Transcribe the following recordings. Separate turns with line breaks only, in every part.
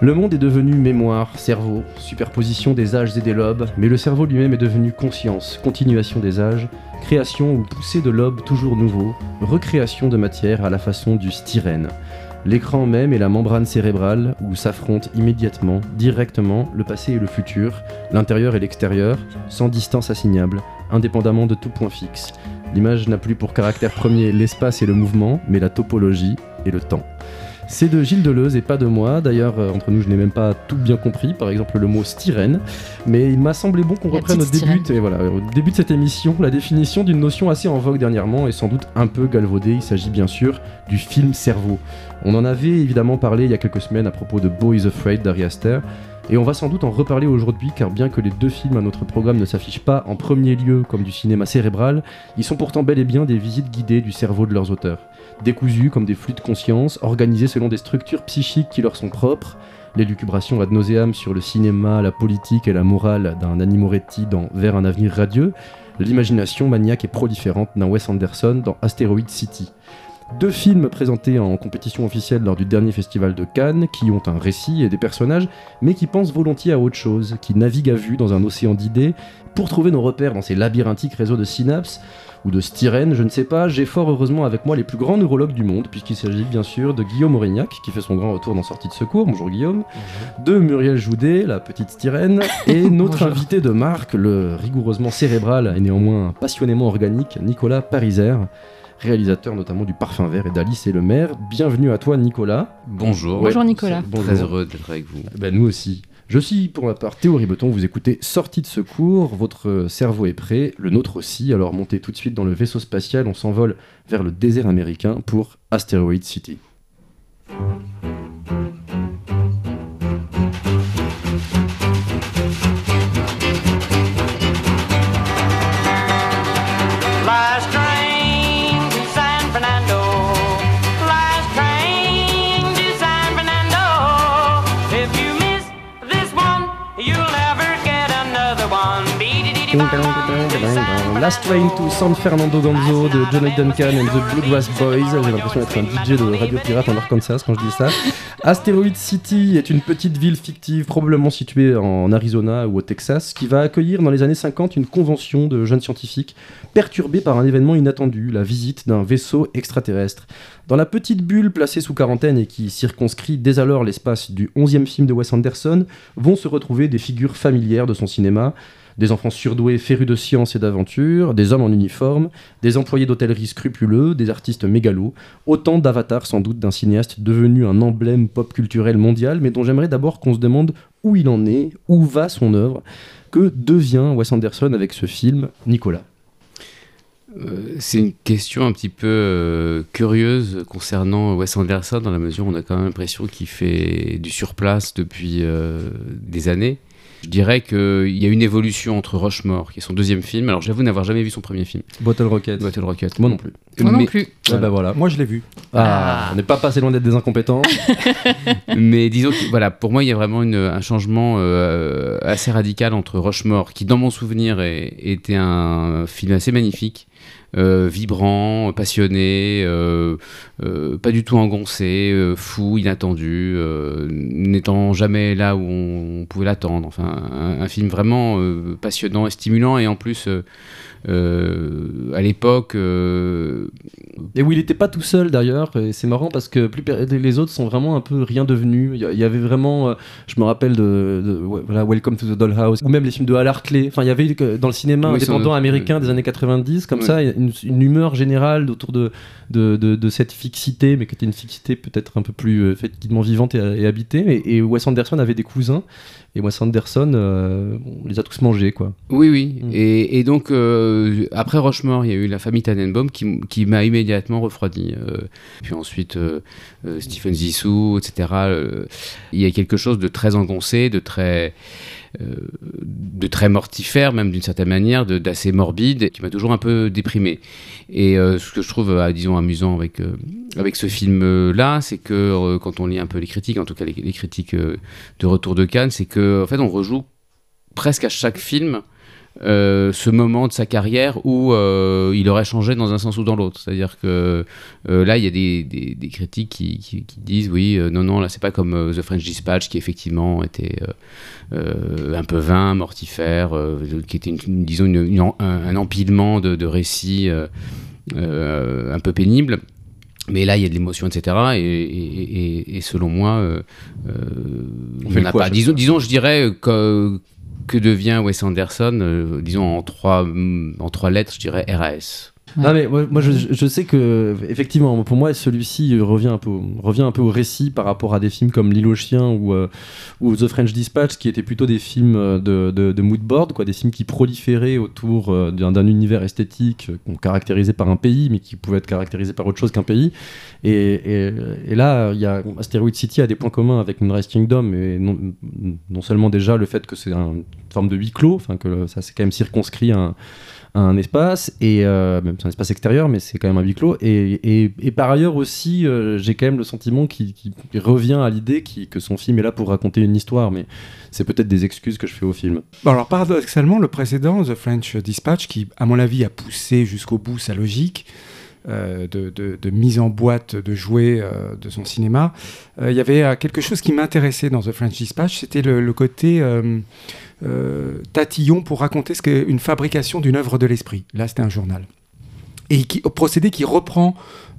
Le monde est devenu mémoire, cerveau, superposition des âges et des lobes, mais le cerveau lui-même est devenu conscience, continuation des âges, création ou poussée de lobes toujours nouveaux, recréation de matière à la façon du styrène. L'écran même et la membrane cérébrale où s'affrontent immédiatement, directement, le passé et le futur, l'intérieur et l'extérieur, sans distance assignable, indépendamment de tout point fixe. L'image n'a plus pour caractère premier l'espace et le mouvement, mais la topologie et le temps. C'est de Gilles Deleuze et pas de moi. D'ailleurs, euh, entre nous, je n'ai même pas tout bien compris. Par exemple, le mot styrène. Mais il m'a semblé bon qu'on reprenne au début, et voilà, au début de cette émission la définition d'une notion assez en vogue dernièrement et sans doute un peu galvaudée. Il s'agit bien sûr du film cerveau. On en avait évidemment parlé il y a quelques semaines à propos de Boys Afraid d'Ari Aster. Et on va sans doute en reparler aujourd'hui car bien que les deux films à notre programme ne s'affichent pas en premier lieu comme du cinéma cérébral, ils sont pourtant bel et bien des visites guidées du cerveau de leurs auteurs. Décousus comme des flux de conscience, organisés selon des structures psychiques qui leur sont propres, l'élucubration ad nauseam sur le cinéma, la politique et la morale d'un Annie Moretti dans Vers un avenir radieux, l'imagination maniaque et proliférante d'un Wes Anderson dans Asteroid City. Deux films présentés en compétition officielle lors du dernier festival de Cannes, qui ont un récit et des personnages, mais qui pensent volontiers à autre chose, qui naviguent à vue dans un océan d'idées, pour trouver nos repères dans ces labyrinthiques réseaux de synapses, ou de styrène, je ne sais pas, j'ai fort heureusement avec moi les plus grands neurologues du monde, puisqu'il s'agit bien sûr de Guillaume Aurignac, qui fait son grand retour dans Sortie de secours, bonjour Guillaume, de Muriel Joudet, la petite styrène, et notre invité de marque, le rigoureusement cérébral et néanmoins passionnément organique, Nicolas Pariser, réalisateur notamment du Parfum Vert et d'Alice et le maire. Bienvenue à toi Nicolas.
Bonjour.
Bonjour, Nicolas.
Bonjour.
Très heureux d'être avec vous.
Ben, nous aussi. Je suis pour ma part Théo Ribeton, vous écoutez Sortie de secours, votre cerveau est prêt, le nôtre aussi, alors montez tout de suite dans le vaisseau spatial, on s'envole vers le désert américain pour Asteroid City.
Last Train to San Fernando
Gonzo de Johnny Duncan and the Bluegrass Boys. J'ai l'impression d'être un DJ de Radio Pirate en Arkansas quand je dis ça. Asteroid City est une petite ville fictive, probablement située en Arizona ou au Texas, qui va accueillir dans les années 50 une convention de jeunes scientifiques perturbée par un événement inattendu, la visite d'un vaisseau extraterrestre. Dans la petite bulle placée sous quarantaine et qui circonscrit dès alors l'espace du 11e film de Wes Anderson, vont se retrouver des figures familières de son cinéma, des enfants surdoués férus de science et d'aventure, des hommes en uniforme, des employés d'hôtellerie scrupuleux, des artistes mégalos, autant d'avatars sans doute d'un cinéaste devenu un emblème pop culturel mondial, mais dont j'aimerais d'abord qu'on se demande où il en est, où va son œuvre, que devient Wes Anderson avec ce film, Nicolas?
Euh, c'est une question un petit peu euh, curieuse concernant Wes Anderson, dans la mesure où on a quand même l'impression qu'il fait du surplace depuis euh, des années. Je dirais qu'il y a une évolution entre Rushmore, qui est son deuxième film. Alors j'avoue n'avoir jamais vu son premier film,
Bottle Rocket.
Bottle Rocket.
Moi non plus.
Moi non
Mais-
plus.
Ah bah voilà.
Moi, je l'ai vu.
Ah,
Ah.
on n'est pas passé loin d'être des incompétents.
Mais disons que voilà, pour moi, il y a vraiment une- un changement euh, assez radical entre Rushmore, qui dans mon souvenir est- était un film assez magnifique, euh, vibrant, passionné, euh, euh, pas du tout engoncé, fou, inattendu, n'étant jamais là où on pouvait l'attendre. Enfin, un, un film vraiment passionnant et stimulant, et en plus. Euh, à l'époque, euh,
Et où il n'était pas tout seul d'ailleurs, et c'est marrant parce que plus les autres sont vraiment un peu rien devenus. Il y avait vraiment, euh, je me rappelle de, de- voilà, Welcome to the Dollhouse, ou même les films de Hal Hartley. Enfin, il y avait dans le cinéma
Oui,
indépendant
doute.
américain des années 90, comme
Oui.
ça, une, une humeur générale autour de, de, de- de cette fixité, mais qui était une fixité peut-être un peu plus effectivement vivante et, et habitée. Et, et Wes Anderson avait des cousins, et Wes Anderson, euh, on les a tous mangés, quoi.
Oui, oui.
Mm.
Et, et donc, euh, après Rochemort, il y a eu la famille Tannenbaum qui, qui m'a immédiatement refroidi. Euh, puis ensuite, euh, Stephen Zissou, etc. Il y a quelque chose de très engoncé, de très, de très mortifère, même d'une certaine manière, d'assez morbide, qui m'a toujours un peu déprimé. Et euh, ce que je trouve, euh, disons, amusant avec, euh, avec ce film-là, c'est que euh, quand on lit un peu les critiques, en tout cas les, les critiques euh, de Retour de Cannes, c'est que en fait, on rejoue presque à chaque film euh, ce moment de sa carrière où euh, il aurait changé dans un sens ou dans l'autre. C'est-à-dire que euh, là, il y a des, des- des critiques qui, qui- qui disent oui, non, non, là, c'est pas comme The French Dispatch qui effectivement était un peu vain, mortifère, qui était, une, une- disons, une- un, un empilement de, de récits un peu pénibles. Mais là, il y a de l'émotion, etc. Et, et- et- et selon moi, euh,
On
n'a pas. Disons, disons, je dirais que, que devient Wes Anderson, euh, disons en trois, en trois lettres, je dirais RAS.
Non mais moi, je, sais que effectivement pour moi celui-ci revient un peu revient un peu au récit par rapport à des films comme L'île aux chiens ou, euh, The French Dispatch qui étaient plutôt des films euh, de, de, de mood board quoi des films qui proliféraient autour euh, d'un univers esthétique qu'on caractérisait par un pays mais qui pouvait être caractérisé par autre chose qu'un pays. Et, là il y a Asteroid City a des points communs avec Moonrise Kingdom et non, non seulement déjà le fait que c'est un- une forme de huis clos enfin que ça c'est quand même circonscrit à un un espace et euh, même c'est un espace extérieur mais c'est quand même un huis clos. Et, par ailleurs aussi euh, j'ai quand même le sentiment qu'il revient à l'idée qui- que son film est là pour raconter une histoire mais c'est peut-être des excuses que je fais au film.
Alors paradoxalement, le précédent, The French Dispatch, qui à mon avis a poussé jusqu'au bout sa logique euh, de, mise en boîte de jouets de son cinéma, il y avait quelque chose qui m'intéressait dans The French Dispatch, c'était le, côté tatillon pour raconter ce qu'est une fabrication d'une œuvre de l'esprit. Là, c'était un journal. Et qui, procédé qui reprend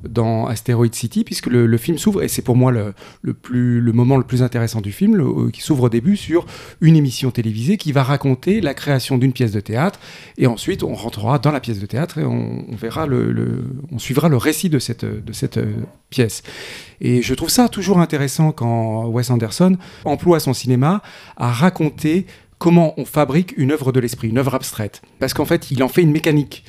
dans Asteroid City, puisque le, film s'ouvre, et c'est pour moi le, plus, le moment le plus intéressant du film, le- qui s'ouvre au début sur une émission télévisée qui va raconter la création d'une pièce de théâtre, et ensuite on rentrera dans la pièce de théâtre et on, verra le- on suivra le récit de cette, de cette euh, pièce. Et je trouve ça toujours intéressant quand Wes Anderson emploie son cinéma à raconter comment on fabrique une œuvre de l'esprit, une œuvre abstraite. Parce qu'en fait, il en fait une mécanique.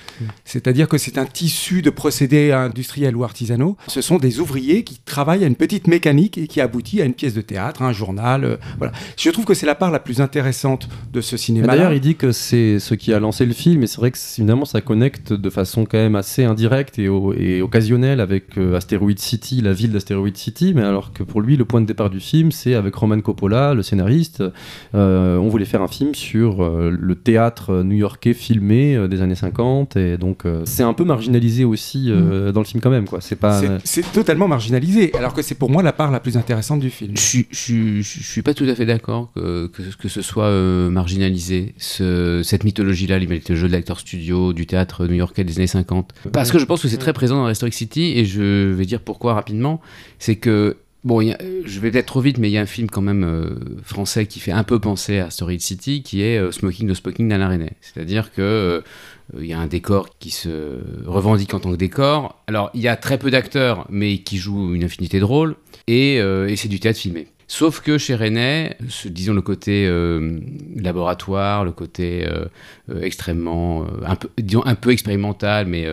C'est-à-dire que c'est un tissu de procédés industriels ou artisanaux. Ce sont des ouvriers qui travaillent à une petite mécanique et qui aboutit à une pièce de théâtre, un journal. euh, voilà. Je trouve que c'est la part la plus intéressante de ce cinéma.
D'ailleurs, il dit que c'est ce qui a lancé le film, et c'est vrai que finalement ça connecte de façon quand même assez indirecte et, au- et occasionnelle avec euh, Asteroid City, la ville d'Asteroid City, mais alors que pour lui, le point de départ du film, c'est avec Roman Coppola, le scénariste, euh, on voulait faire un film sur euh, le théâtre new-yorkais filmé euh, des années 50, et donc euh, c'est un peu marginalisé aussi euh, dans le film quand même, quoi. C'est pas.
C'est- totalement marginalisé, alors que c'est pour moi la part la plus intéressante du film.
Je suis, je, suis- je suis pas tout à fait d'accord que, que, que ce soit euh, marginalisé, ce- cette mythologie-là, le jeu de l'acteur studio, du théâtre new-yorkais des années 50. Parce que je pense que c'est très présent dans Historic City, et je vais dire pourquoi rapidement. C'est que, bon, euh, je vais peut-être trop vite, mais il y a un film quand même euh, français qui fait un peu penser à Story City, qui est euh, Smoking the Smoking d'Alain Resnais. C'est-à-dire que... il y a un décor qui se revendique en tant que décor. Alors, il y a très peu d'acteurs, mais qui jouent une infinité de rôles et, c'est du théâtre filmé. Sauf que chez René, disons le côté laboratoire, le côté extrêmement, un peu, disons un peu expérimental, mais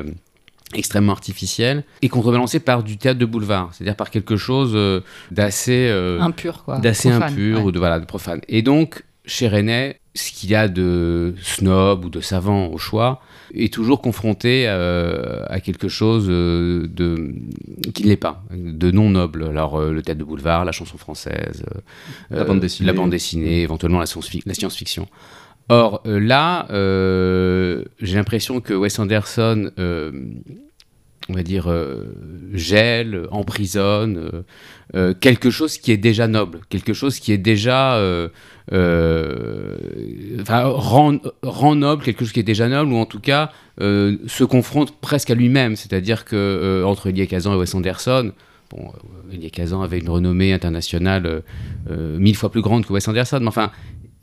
extrêmement artificiel, est contrebalancé par du théâtre de boulevard, c'est-à-dire par quelque chose euh, d'assez euh,
impur quoi.
d'assez
profane,
impur
ouais.
ou de voilà de profane. Et donc chez René, ce qu'il y a de snob ou de savant au choix est toujours confronté euh, à quelque chose euh, de qui ne l'est pas, de non noble. Alors euh, le théâtre de boulevard, la chanson française, euh,
La bande dessinée.
la bande dessinée, éventuellement la science-fiction. Or euh, là, euh, j'ai l'impression que Wes Anderson euh, on va dire, gèle, emprisonne, quelque chose qui est déjà noble, quelque chose qui est déjà, rend, noble quelque chose qui est déjà noble, ou en tout cas se confronte presque à lui-même, c'est-à-dire que entre Elia Kazan et Wes Anderson, bon, Elia Kazan avait une renommée internationale mille fois plus grande que Wes Anderson, mais enfin,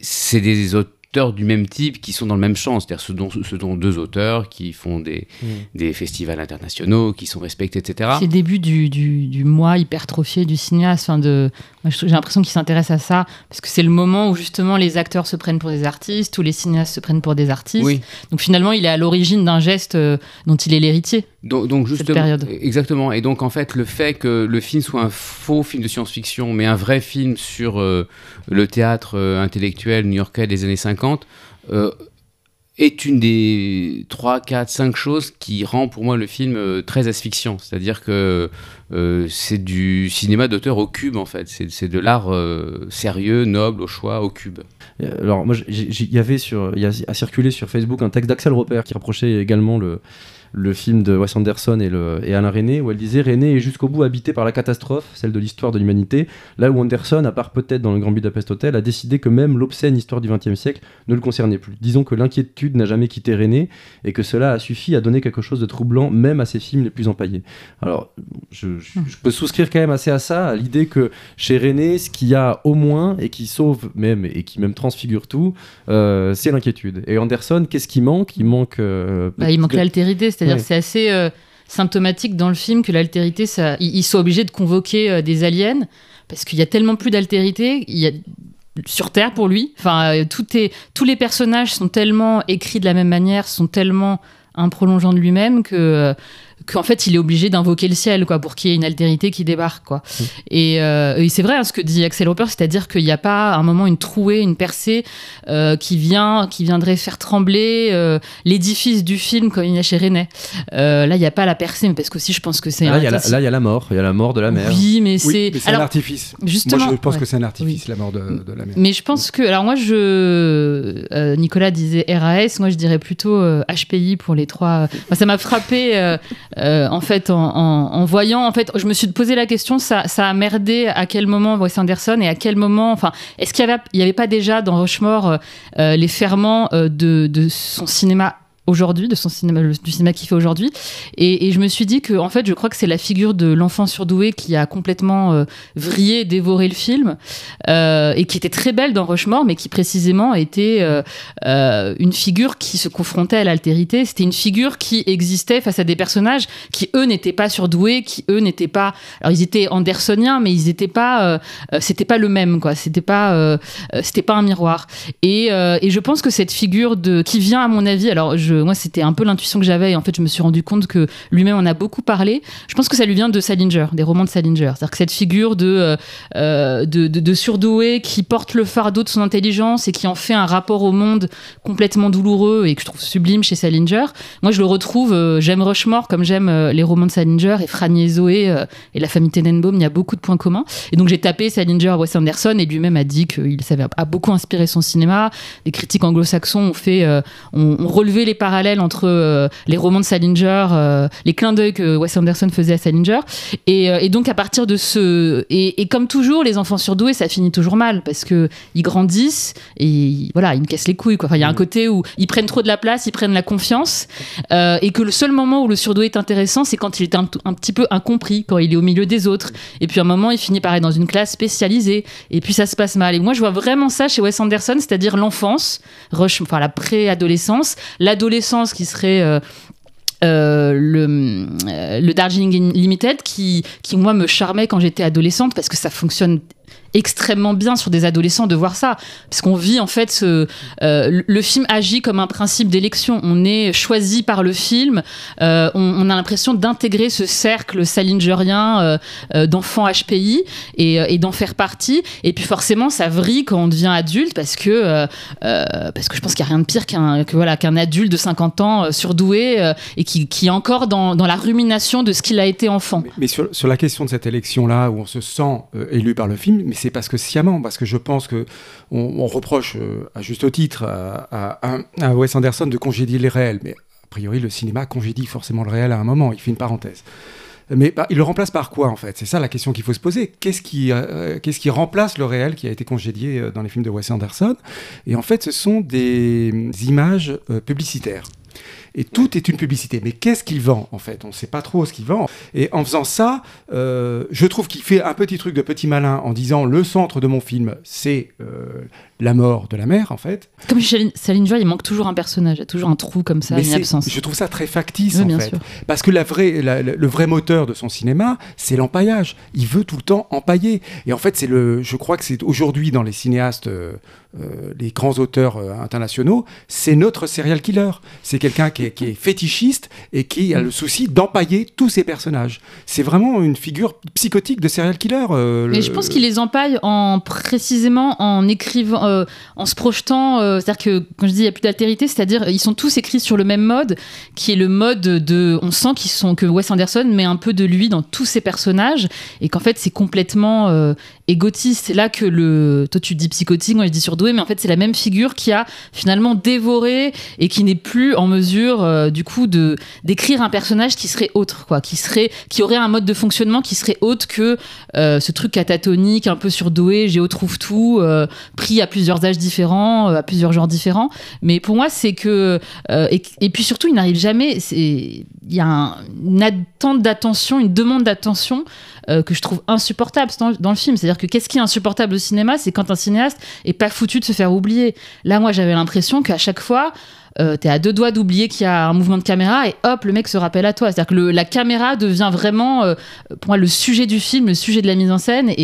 c'est des auteurs du même type qui sont dans le même champ, c'est-à-dire ce dont, ce dont deux auteurs qui font des, des festivals internationaux, qui sont respectés, etc.
C'est le début du, du, du moi hypertrophié du cinéaste. Enfin de, j'ai l'impression qu'il s'intéresse à ça parce que c'est le moment où justement les acteurs se prennent pour des artistes, tous les cinéastes se prennent pour des artistes.
Oui,
Donc finalement, il est à l'origine d'un geste euh, dont il est l'héritier.
Donc, donc justement,
période.
exactement. Et donc en fait, le fait que le film soit un faux film de science-fiction, mais un vrai film sur euh, le théâtre euh, intellectuel new-yorkais des années 50, euh, est une des 3, 4, 5 choses qui rend pour moi le film euh, très asphyxiant. C'est-à-dire que euh, c'est du cinéma d'auteur au cube, en fait. C'est c'est de l'art euh, sérieux, noble, au choix, au cube.
Alors moi, il y avait sur, il y a, a circulé sur Facebook un texte d'Axel Roper qui reprochait également le, le film de Wes Anderson et, le, et Alain René, où elle disait René est jusqu'au bout habité par la catastrophe, celle de l'histoire de l'humanité, là où Anderson, à part peut-être dans le Grand Budapest Hotel, a décidé que même l'obscène histoire du XXe siècle ne le concernait plus. Disons que l'inquiétude n'a jamais quitté René et que cela a suffi à donner quelque chose de troublant même à ses films les plus empaillés. Alors, je, je- je peux souscrire quand même assez à ça, à l'idée que chez René, ce qu'il y a au moins et qui sauve même et qui même transfigure tout, euh, c'est l'inquiétude. Et Anderson, qu'est-ce qui manque? Il manque. euh,
Bah, il manque l'altérité, c'est-à-dire c'est assez euh, symptomatique dans le film que l'altérité, ça, ils, soient obligés de convoquer euh, des aliens parce qu'il y a tellement plus d'altérité. Il y a sur Terre pour lui. Enfin, euh, tout est, tous les personnages sont tellement écrits de la même manière, sont tellement un prolongeant de lui-même que qu'en fait il est obligé d'invoquer le ciel quoi pour qu'il y ait une altérité qui débarque quoi et, euh, et c'est vrai hein, ce que dit Axel Roper c'est-à-dire qu'il n'y a pas à un moment une trouée une percée euh, qui vient qui viendrait faire trembler euh, l'édifice du film comme il y a chez René Euh, là il n'y a pas la percée mais parce qu'aussi je pense que c'est
Là,
un-
il y, a la- là, il y a la mort. Il y a la mort de la mère.
oui mais
Oui,
c'est
un
alors
artifice.
justement
Moi, je pense
ouais.
que c'est un artifice, la mort de, de la mère.
Mais je pense que. Alors, moi, je. euh, Nicolas disait RAS, moi, je dirais plutôt euh, HPI pour les trois. Moi, ça m'a frappé, euh, en fait, en, voyant. En fait, je me suis posé la question ça, ça a merdé à quel moment Wes Anderson et à quel moment. Enfin, est-ce qu'il n'y avait, pas déjà dans Rushmore euh, euh, les ferments euh, de son cinéma aujourd'hui, de son cinéma, du cinéma qu'il fait aujourd'hui. Et, je me suis dit que, en fait, je crois que c'est la figure de l'enfant surdoué qui a complètement euh, vrillé, dévoré le film, euh, et qui était très belle dans Rushmore, mais qui précisément était euh, une figure qui se confrontait à l'altérité. C'était une figure qui existait face à des personnages qui, eux, n'étaient pas surdoués, qui, eux, n'étaient pas. Alors, ils étaient andersoniens, mais ils n'étaient pas. c'était pas le même, quoi. C'était pas, c'était pas un miroir. Et, et je pense que cette figure de qui vient à mon avis, alors je, moi c'était un peu l'intuition que j'avais et en fait je me suis rendu compte que lui-même en a beaucoup parlé. Je pense que ça lui vient de Salinger, des romans de Salinger. C'est-à-dire que cette figure de, euh, euh, de, surdoué qui porte le fardeau de son intelligence et qui en fait un rapport au monde complètement douloureux et que je trouve sublime chez Salinger. Moi je le retrouve, euh, j'aime Rushmore comme j'aime euh, les romans de Salinger et Franny et Zoé et la famille Tenenbaum, il y a beaucoup de points communs. Et donc j'ai tapé Salinger, Wes Anderson et lui-même a dit qu'il savait a beaucoup inspiré son cinéma. Les critiques anglo-saxons ont fait, ont, relevé les parallèles entre euh, les romans de Salinger, euh, les clins d'œil que Wes Anderson faisait à Salinger. Et, euh, et donc à partir de ce et, et comme toujours, les enfants surdoués, ça finit toujours mal parce que ils grandissent et ils- voilà, ils me cassent les couilles. Quoi. Enfin, il y a un côté où ils prennent trop de la place, ils prennent la confiance et que le seul moment où le surdoué est intéressant, c'est quand il est un, petit peu incompris, quand il est au milieu des autres. Et puis à un moment, il finit par être dans une classe spécialisée. Et puis ça se passe mal. Et moi, je vois vraiment ça chez Wes Anderson, c'est-à-dire l'enfance, enfin la préadolescence, l'adolescence qui serait euh, euh, le, euh, le Darjeeling Limited qui, moi, me charmait quand j'étais adolescente parce que ça fonctionne extrêmement bien sur des adolescents de voir ça. Parce qu'on vit en fait ce, euh, le- film agit comme un principe d'élection. On est choisi par le film. Euh, on, a l'impression d'intégrer ce cercle salingerien euh, d'enfants HPI et, d'en faire partie. Et puis forcément ça vrille quand on devient adulte parce que parce que je pense qu'il n'y a rien de pire qu'un qu'un adulte de 50 ans surdoué et qui, est encore dans, la rumination de ce qu'il a été enfant.
Mais, sur, la question de cette élection-là, où on se sent élu par le film, c'est parce que sciemment, parce que je pense que on, reproche euh, à juste titre à, Wes Anderson de congédier les réels, mais a priori le cinéma congédie forcément le réel à un moment. Il fait une parenthèse. Mais bah, il le remplace par quoi en fait? C'est ça la question qu'il faut se poser. Qu'est-ce qui, euh, remplace le réel qui a été congédié euh, dans les films de Wes Anderson? Et en fait, ce sont des euh, images publicitaires. Et tout est une publicité. Mais qu'est-ce qu'il vend en fait? On ne sait pas trop ce qu'il vend. Et en faisant ça, euh, je trouve qu'il fait un petit truc de petit malin en disant le centre de mon film, c'est euh, la mort de la mère en fait.
comme chez Salinger il manque toujours un personnage il y a toujours un trou comme ça
Mais
une absence
je trouve ça très factice
Oui,
en
bien
fait.
sûr.
Parce que la vraie, la- la- le vrai moteur de son cinéma, c'est l'empaillage. Il veut tout le temps empailler. Et en fait, c'est le, je crois que c'est aujourd'hui dans les cinéastes euh, euh, les grands auteurs euh, internationaux, c'est notre serial killer. C'est quelqu'un qui est, qui est fétichiste et qui a le souci d'empailler tous ses personnages. C'est vraiment une figure psychotique de serial killer. euh,
Mais
le-
je pense qu'il les empaille en précisément en écrivant, euh, en se projetant. euh, c'est-à-dire que quand je dis il n'y a plus d'altérité, c'est-à-dire ils sont tous écrits sur le même mode, qui est le mode de. On sent qu'ils sont que Wes Anderson met un peu de lui dans tous ses personnages et qu'en fait c'est complètement euh, égotiste. C'est là que le. Toi tu dis psychotique, moi je dis surdoué, mais en fait c'est la même figure qui a finalement dévoré et qui n'est plus en mesure euh, du coup de d'écrire un personnage qui serait autre, quoi, qui serait, qui aurait un mode de fonctionnement qui serait autre que ce truc catatonique, un peu surdoué, Géo trouve tout, pris à plusieurs âges différents, euh, à plusieurs genres différents. Mais pour moi, c'est que. euh, et, puis surtout, il n'arrive jamais. Il y a un- une attente d'attention, une demande d'attention euh, que je trouve insupportable dans, dans le film. C'est-à-dire que qu'est-ce qui est insupportable au cinéma C'est quand un cinéaste est pas foutu de se faire oublier. Là, moi, j'avais l'impression qu'à chaque fois. Euh, t'es à deux doigts d'oublier qu'il y a un mouvement de caméra et hop, le mec se rappelle à toi. C'est-à-dire que le- la caméra devient vraiment, euh, pour moi, le sujet du film, le sujet de la mise en scène. Et,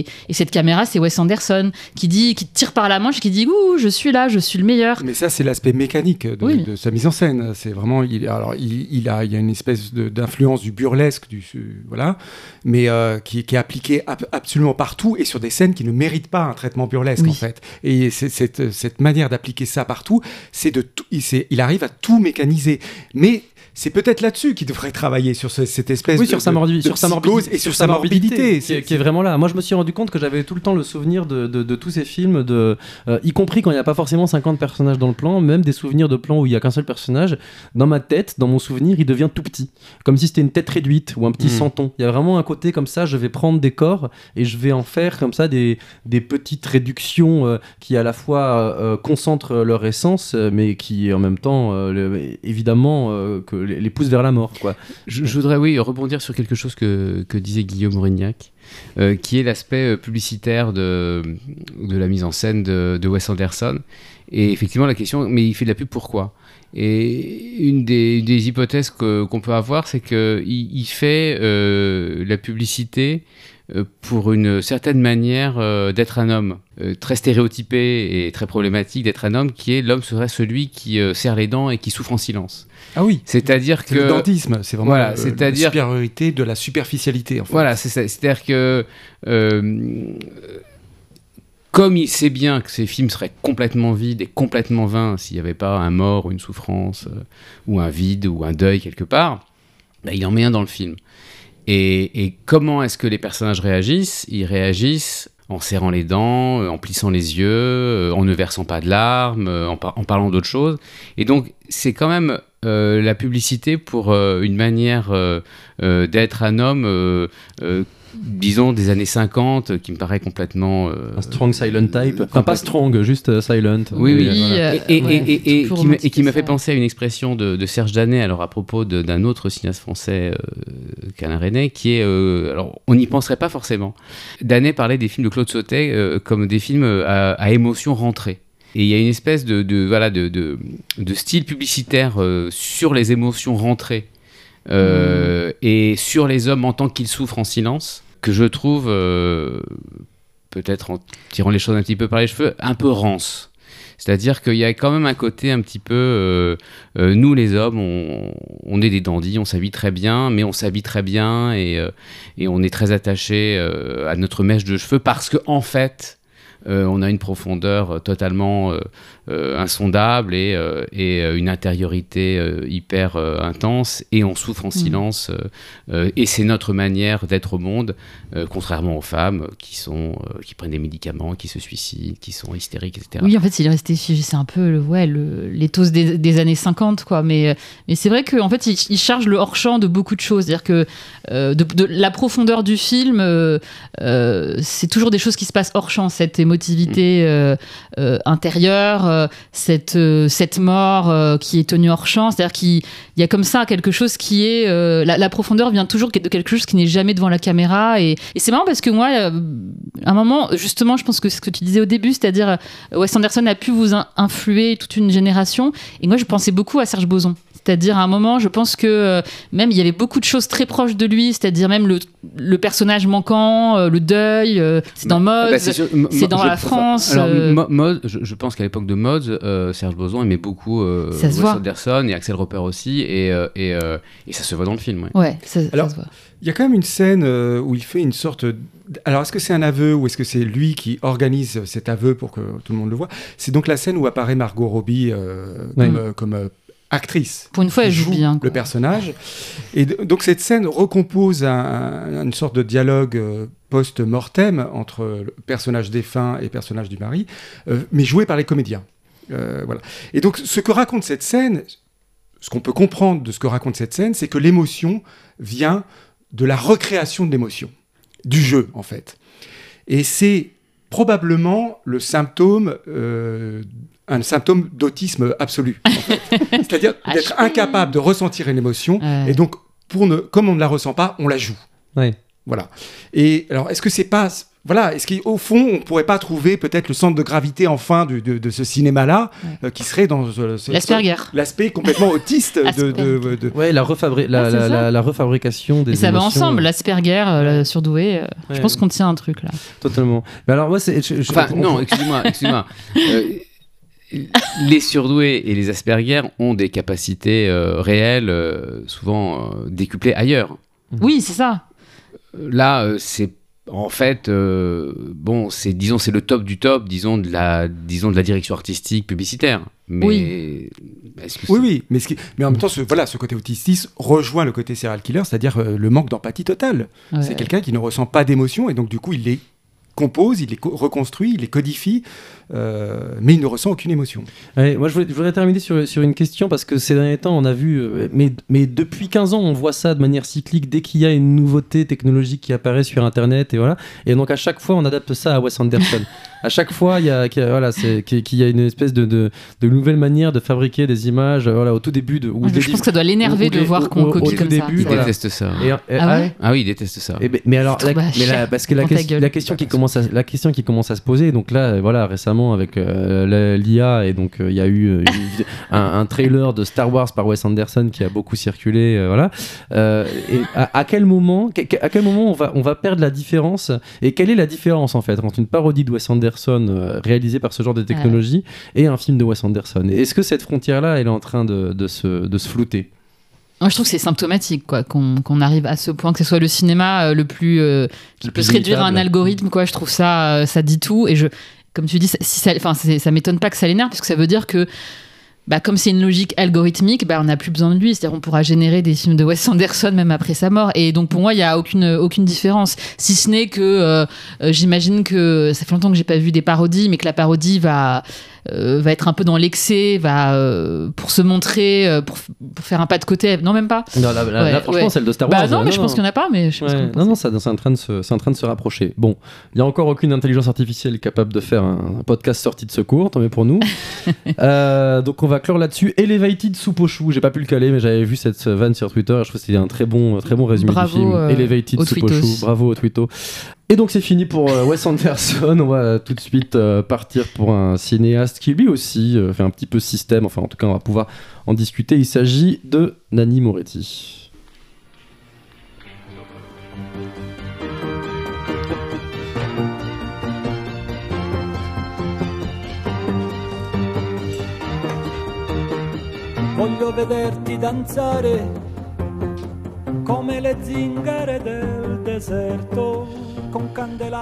et- et cette caméra, c'est Wes Anderson qui dit, qui tire par la manche, qui dit Ouh, je suis là, je suis le meilleur.
Mais ça, c'est l'aspect mécanique de,
Oui.
de sa mise en scène. C'est vraiment, il, alors, il, il a, il y a une espèce d'influence du burlesque, du, voilà, mais euh, qui, qui est appliqué ab- absolument partout et sur des scènes qui ne méritent pas un traitement burlesque
Oui.
en fait. Et cette, cette manière d'appliquer ça partout, c'est de, tout- il, arrive à tout mécaniser. Mais c'est peut-être là-dessus qu'il devrait travailler sur ce- cette espèce
Oui,
de,
sur sa,
de-
morbi-
de
sur sa morbidité
et sur sa morbidité.
qui, est, qui est vraiment là. Moi, je me suis rendu compte que j'avais tout le temps le souvenir de, tous ces films, de, euh, y compris quand il n'y a pas forcément 50 personnages dans le plan, même des souvenirs de plans où il n'y a qu'un seul personnage. Dans ma tête, dans mon souvenir, il devient tout petit, comme si c'était une tête réduite ou un petit santon. Il y a vraiment un côté comme ça. Je vais prendre des corps et je vais en faire comme ça des, des petites réductions euh, qui à la fois euh, concentrent leur essence, mais qui en même temps, le- évidemment, que les, poussent vers la mort. Quoi.
Je, voudrais, oui, rebondir sur quelque chose que, que disait Guillaume Aurignac, euh, qui est l'aspect euh, publicitaire de, de la mise en scène de, de Wes Anderson. Et effectivement, la question, mais il fait de la pub pourquoi? Et une des, une des hypothèses qu'on peut avoir, c'est qu'il il fait euh, la publicité pour une certaine manière euh, d'être un homme, euh, très stéréotypé et très problématique d'être un homme, qui est l'homme serait celui qui euh, serre les dents et qui souffre en silence.
Ah oui.
C'est-à-dire
C'est le
que
dentisme, c'est vraiment
Voilà,
euh,
c'est-à-dire-
la supériorité de la superficialité. En fait.
Voilà. C'est-à-dire que euh, comme il sait bien que ces films seraient complètement vides et complètement vains s'il n'y avait pas un mort ou une souffrance euh, ou un vide ou un deuil quelque part, bah, il en met un dans le film. Et, comment est-ce que les personnages réagissent? Ils réagissent en serrant les dents, euh, en plissant les yeux, euh, en ne versant pas de larmes, euh, en, par- en parlant d'autre chose. Et donc, c'est quand même la publicité pour une manière d'être un homme, disons, des années 50, euh, qui me paraît complètement... euh,
Un strong silent type. Enfin, pas strong, juste euh, silent.
Oui, oui.
euh,
et, qui m'a- fait penser à une expression de, de Serge Danet, alors à propos d'un autre cinéaste français, euh, qu'Alain René, qui est. euh, alors, on n'y penserait pas forcément. Danet parlait des films de Claude Sautet euh, comme des films à, à émotion rentrée. Et il y a une espèce de, de- voilà, de, de- de style publicitaire euh, sur les émotions rentrées euh, et sur les hommes en tant qu'ils souffrent en silence, que je trouve, euh, peut-être en tirant les choses un petit peu par les cheveux, un peu rance. C'est-à-dire qu'il y a quand même un côté un petit peu, euh, euh, nous les hommes, on, est des dandys, on s'habille très bien, mais on s'habille très bien et, et on est très attaché à notre mèche de cheveux parce que en fait, euh, on a une profondeur euh, totalement euh, insondable et, et une intériorité hyper intense et on souffre en silence euh, euh, et c'est notre manière d'être au monde contrairement aux femmes qui sont qui prennent des médicaments qui se suicident qui sont hystériques etc
Oui, en fait, il est resté figé. C'est un peu le, ouais, le, l'éthos des, des années 50, quoi. Mais, mais c'est vrai qu'en fait, il, il charge le hors-champ de beaucoup de choses. C'est-à-dire que de, de la profondeur du film, c'est toujours des choses qui se passent hors-champ. Cette émotivité euh, euh, intérieure, euh, cette, cette mort qui est tenue hors-champ. C'est-à-dire qu'il il y a comme ça quelque chose qui est. la, la profondeur vient toujours de quelque chose qui n'est jamais devant la caméra. Et, et c'est marrant parce que moi, à un moment, justement, je pense que ce que tu disais au début, c'est-à-dire Wes Anderson a pu vous in- influer toute une génération. Et moi, je pensais beaucoup à Serge Boson. C'est-à-dire, à un moment, je pense que euh, même il y avait beaucoup de choses très proches de lui, c'est-à-dire même le, le personnage manquant, euh, le deuil, euh, c'est dans.
Bah, sûr, Mo-
c'est dans
je-
la France,
Alors,
euh,
Moz, je, je pense qu'à l'époque de euh, Serge Boson aimait beaucoup euh, Wes. Anderson et Axel Roper aussi, et, euh, et, euh, et ça se voit dans le film. ouais.
Ouais, ça, ça
Alors,
se voit.
Il y a quand même une scène euh, où il fait une sorte. Alors, est-ce que c'est un aveu ou est-ce que c'est lui qui organise cet aveu pour que tout le monde le voit? C'est donc la scène où apparaît Margot Robbie euh, comme, euh, comme, euh, actrice.
Pour une fois, elle joue bien. quoi.
le personnage. Et donc cette scène recompose un- un- une sorte de dialogue euh, post-mortem entre le personnage défunt et le personnage du mari, euh, mais joué par les comédiens. Euh, voilà. Et donc ce que raconte cette scène, ce qu'on peut comprendre de ce que raconte cette scène, c'est que l'émotion vient de la recréation de l'émotion, du jeu en fait. Et c'est probablement le symptôme, euh, un symptôme d'autisme absolu. en fait. C'est-à-dire
Ah,
d'être incapable de ressentir une émotion
Ouais.
et donc pour ne, comme on ne la ressent pas, on la joue.
Ouais.
Voilà. Et alors, est-ce que c'est pas. Voilà, est-ce qu'au fond, on pourrait pas trouver peut-être le centre de gravité enfin du- de, de ce cinéma-là, euh, qui serait dans euh, l'aspect complètement autiste de, de-
Ouais, la, refabri- la,
Ah,
la, la- la refabrication des
Et ça va ensemble,
euh,
l'Asperger, euh, surdoué. euh,
Ouais.
Je pense qu'on tient un truc là.
Totalement. Mais alors, moi, c'est. je- je-
Enfin,
on-
non, excusez-moi, excusez-moi. Les surdoués et les Asperger ont des capacités euh, réelles, euh, souvent euh, décuplées ailleurs.
Oui, c'est ça.
Là, c'est en fait, euh, bon, c'est disons, c'est le top du top, disons de la, disons de la direction artistique publicitaire. Mais est-ce que
Oui, oui, mais, ce qui- mais en même temps, ce, voilà, ce côté autiste rejoint le côté serial killer, c'est-à-dire euh, le manque d'empathie totale.
Ouais.
C'est quelqu'un qui ne ressent pas d'émotion et donc du coup, il les compose, il les co- reconstruit, il les codifie, euh, mais il ne ressent aucune émotion.
Ouais, moi, je voudrais, je voudrais terminer sur, sur une question parce que ces derniers temps, on a vu, euh, mais, mais depuis 15 ans, on voit ça de manière cyclique dès qu'il y a une nouveauté technologique qui apparaît sur Internet et voilà. Et donc à chaque fois, on adapte ça à Wes Anderson. à chaque fois, il y a, qu'il y a- voilà, qu'il y a une espèce de, de, de nouvelle manière de fabriquer des images. euh, Voilà, au tout début de. où
Je, pense que ça doit l'énerver de voir qu'on copie
au
comme
tout
ça.
début,
il
voilà.
déteste ça.
Et, et-
Ah
ah
ouais
Ah oui, il déteste ça.
Eh ben, mais alors, la, mais la- parce que la, question qui commence à, la question qui commence à se poser, donc là, euh, voilà, récemment avec euh, l'IA et donc euh, il y a eu euh, une un, un trailer de Star Wars par Wes Anderson qui a beaucoup circulé, euh, voilà. Euh, et à, à quel moment, à quel moment on va, on va perdre la différence? Et quelle est la différence en fait entre une parodie de Wes Anderson euh, réalisée par ce genre de technologie et un film de Wes Anderson Est-ce que cette frontière-là, elle est en train de, de se, de se flouter?
Moi, je trouve que c'est symptomatique, quoi, qu'on arrive à ce point, que ce soit le cinéma euh, le plus euh, qui
Le
peut
plus
se réduire à un algorithme, quoi. Je trouve ça, euh, ça dit tout. Et je, comme tu dis, ça- si ça, enfin, ça m'étonne pas que ça l'énerve, parce que ça veut dire que, bah, comme c'est une logique algorithmique, bah, on n'a plus besoin de lui. C'est-à-dire, on pourra générer des films de Wes Anderson même après sa mort. Et donc, pour moi, il y a aucune aucune différence, si ce n'est que euh, euh, j'imagine que ça fait longtemps que j'ai pas vu des parodies, mais que la parodie va euh, va être un peu dans l'excès, va euh, pour se montrer, euh, pour, pour faire un pas de côté. Non, même pas.
Non, là, là- là,
Ouais,
franchement,
ouais.
celle de Star Wars.
Bah non, mais je pense qu'il n'y en a pas, mais je sais pas
Ouais,
vous
non, non, c'est en, train de se- c'est en train de se rapprocher. Bon, il n'y a encore aucune intelligence artificielle capable de faire un, un podcast sorti de secours, tant mieux pour nous. Euh, donc on va clore là-dessus. Elevated soupe au chou, j'ai pas pu le caler, mais j'avais vu cette vanne sur Twitter et je trouve que c'était un très bon, très bon résumé
Bravo,
du film. Elevated
aux
soupe au
tweetos.
chou, bravo au twitto. Et donc c'est fini pour euh, Wes Anderson. On va tout de suite euh, partir pour un cinéaste qui lui aussi euh, fait un petit peu système. Enfin, en tout cas, on va pouvoir en discuter. Il s'agit de Nanni Moretti.
Voglio vederti danzare come le zingare del deserto.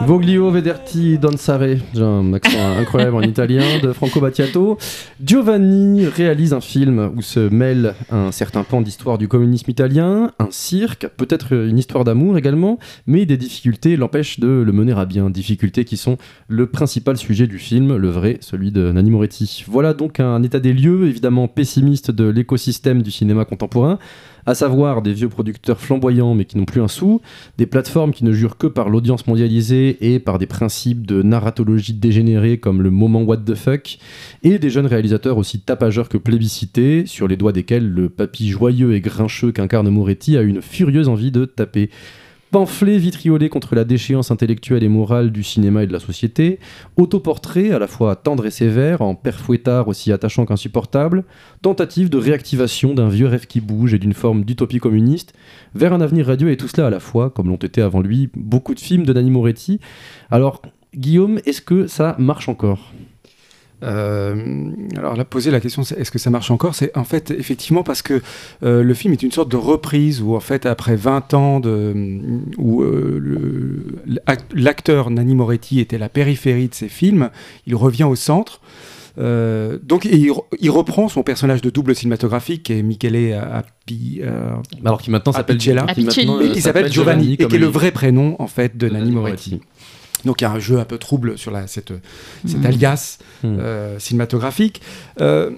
Voglio vederti danzare, j'ai un accent incroyable en italien, de Franco Battiato. Giovanni réalise un film où se mêle un certain pan d'histoire du communisme italien, un cirque, peut-être une histoire d'amour également, mais des difficultés l'empêchent de le mener à bien. Difficultés qui sont le principal sujet du film, le vrai, celui de Nanni Moretti. Voilà donc un état des lieux, évidemment pessimiste de l'écosystème du cinéma contemporain, à savoir des vieux producteurs flamboyants mais qui n'ont plus un sou, des plateformes qui ne jurent que par l'audience mondialisée et par des principes de narratologie dégénérés comme le moment what the fuck, et des jeunes réalisateurs aussi tapageurs que plébiscités, sur les doigts desquels le papy joyeux et grincheux qu'incarne Moretti a une furieuse envie de taper. Pamphlet vitriolé contre la déchéance intellectuelle et morale du cinéma et de la société, autoportrait à la fois tendre et sévère, en père fouettard aussi attachant qu'insupportable, tentative de réactivation d'un vieux rêve qui bouge et d'une forme d'utopie communiste. Vers un avenir radieux et tout cela à la fois, comme l'ont été avant lui beaucoup de films de Nanni Moretti. Alors, Guillaume, est-ce que ça marche encore?
Euh, alors là, poser la question, c'est est-ce que ça marche encore? C'est en fait effectivement parce que euh, le film est une sorte de reprise où en fait après 20 ans de où euh, l'acteur Nanni Moretti était la périphérie de ses films, il revient au centre. Euh, donc il, re- il reprend son personnage de double cinématographique qui est Michele euh,
Alors qui maintenant s'appelle euh,
et qui s'appelle Giovanni, et qui est le vrai prénom en fait de
De
Nanni
Nanni
Moretti. Donc il y a un jeu un peu trouble sur la, cette, cet
Mhm.
alias
Mhm.
euh, cinématographique. Euh,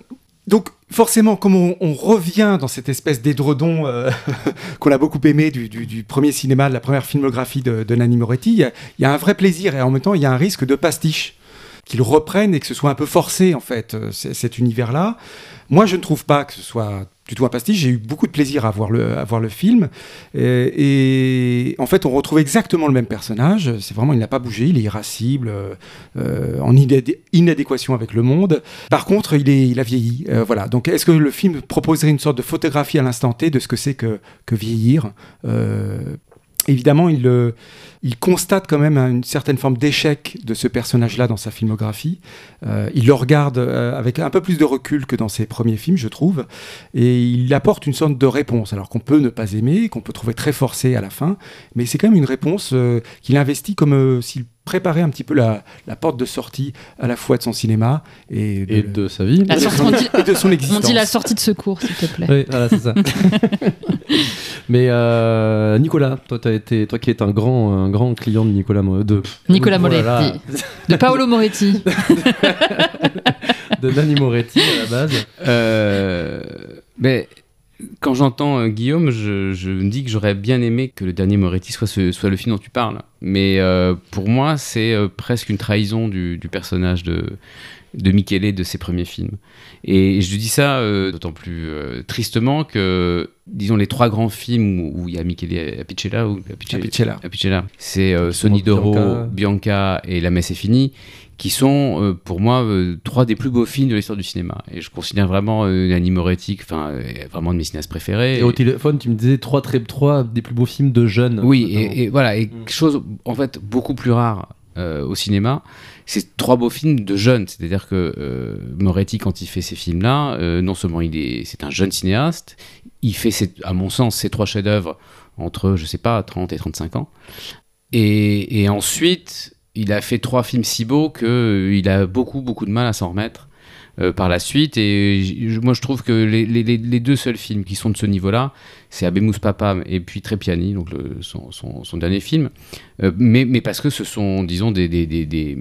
donc forcément, comme on, on revient dans cette espèce d'édredon euh, qu'on a beaucoup aimé du, du- du premier cinéma, de la première filmographie de, de Nanni Moretti, il y, y a un vrai plaisir et en même temps il y a un risque de pastiche qu'ils reprennent et que ce soit un peu forcé en fait euh, cet univers-là. Moi, je ne trouve pas que ce soit du tout un pastiche. J'ai eu beaucoup de plaisir à voir le, à voir le film. Et, et en fait, on retrouve exactement le même personnage. C'est vraiment, il n'a pas bougé, il est irascible, euh, euh, en inadé- inadéquation avec le monde. Par contre, il, est, il a vieilli. Euh, voilà. Donc, est-ce que le film proposerait une sorte de photographie à l'instant T de ce que c'est que, que vieillir? Euh, Évidemment, il, euh, il constate quand même une certaine forme d'échec de ce personnage-là dans sa filmographie. Euh, il le regarde euh, avec un peu plus de recul que dans ses premiers films, je trouve, et il apporte une sorte de réponse, alors qu'on peut ne pas aimer, qu'on peut trouver très forcée à la fin, mais c'est quand même une réponse qu'il investit comme s'il préparait un petit peu la, la porte de sortie à la fois de son cinéma et de,
Et de sa vie.
La
de
sortie, on dit-
et de son
On
existence.
dit la sortie de secours, s'il te plaît.
Oui, voilà, c'est ça. Mais euh, Nicolas, toi, as été, toi qui es un grand, un grand client de Nicolas de
Nicolas
Oh
Moretti. De Paolo Moretti.
de Nanni Moretti à la base.
Euh, mais quand j'entends euh, Guillaume, je, je me dis que j'aurais bien aimé que le dernier Moretti soit, ce- soit le film dont tu parles. Mais euh, pour moi, c'est euh, presque une trahison du, du personnage de, de Michele de ses premiers films. Et je dis ça d'autant plus tristement que, disons, les trois grands films où où il y a Michele Apicella, ou Apicella,
Apicella.
Apicella, c'est Sonidoro,
Bianca.
Bianca. et La Messe est finie, qui sont euh, pour moi euh, trois des plus beaux films de l'histoire du cinéma. Et je considère vraiment euh, Nanni Moretti, enfin, euh, vraiment de mes cinéastes préférés.
Et au téléphone, tu me disais trois, très, trois des plus beaux films de jeunes.
Oui, et, et voilà, et
Mm.
chose en fait beaucoup plus rare euh, au cinéma, c'est trois beaux films de jeunes. C'est-à-dire que euh, Moretti, quand il fait ces films-là, euh, non seulement il est, c'est un jeune cinéaste, il fait, ses- à mon sens, ses trois chefs-d'œuvre entre, je sais pas, 30 et 35 ans. Et, et ensuite, il a fait trois films si beaux qu'il a beaucoup, beaucoup de mal à s'en remettre. euh, par la suite et moi je trouve que les, deux seuls films qui sont de ce niveau-là c'est Abemus Papam et puis Trepiani, donc son, dernier film. Euh, mais, mais parce que ce sont, disons, des, des, des-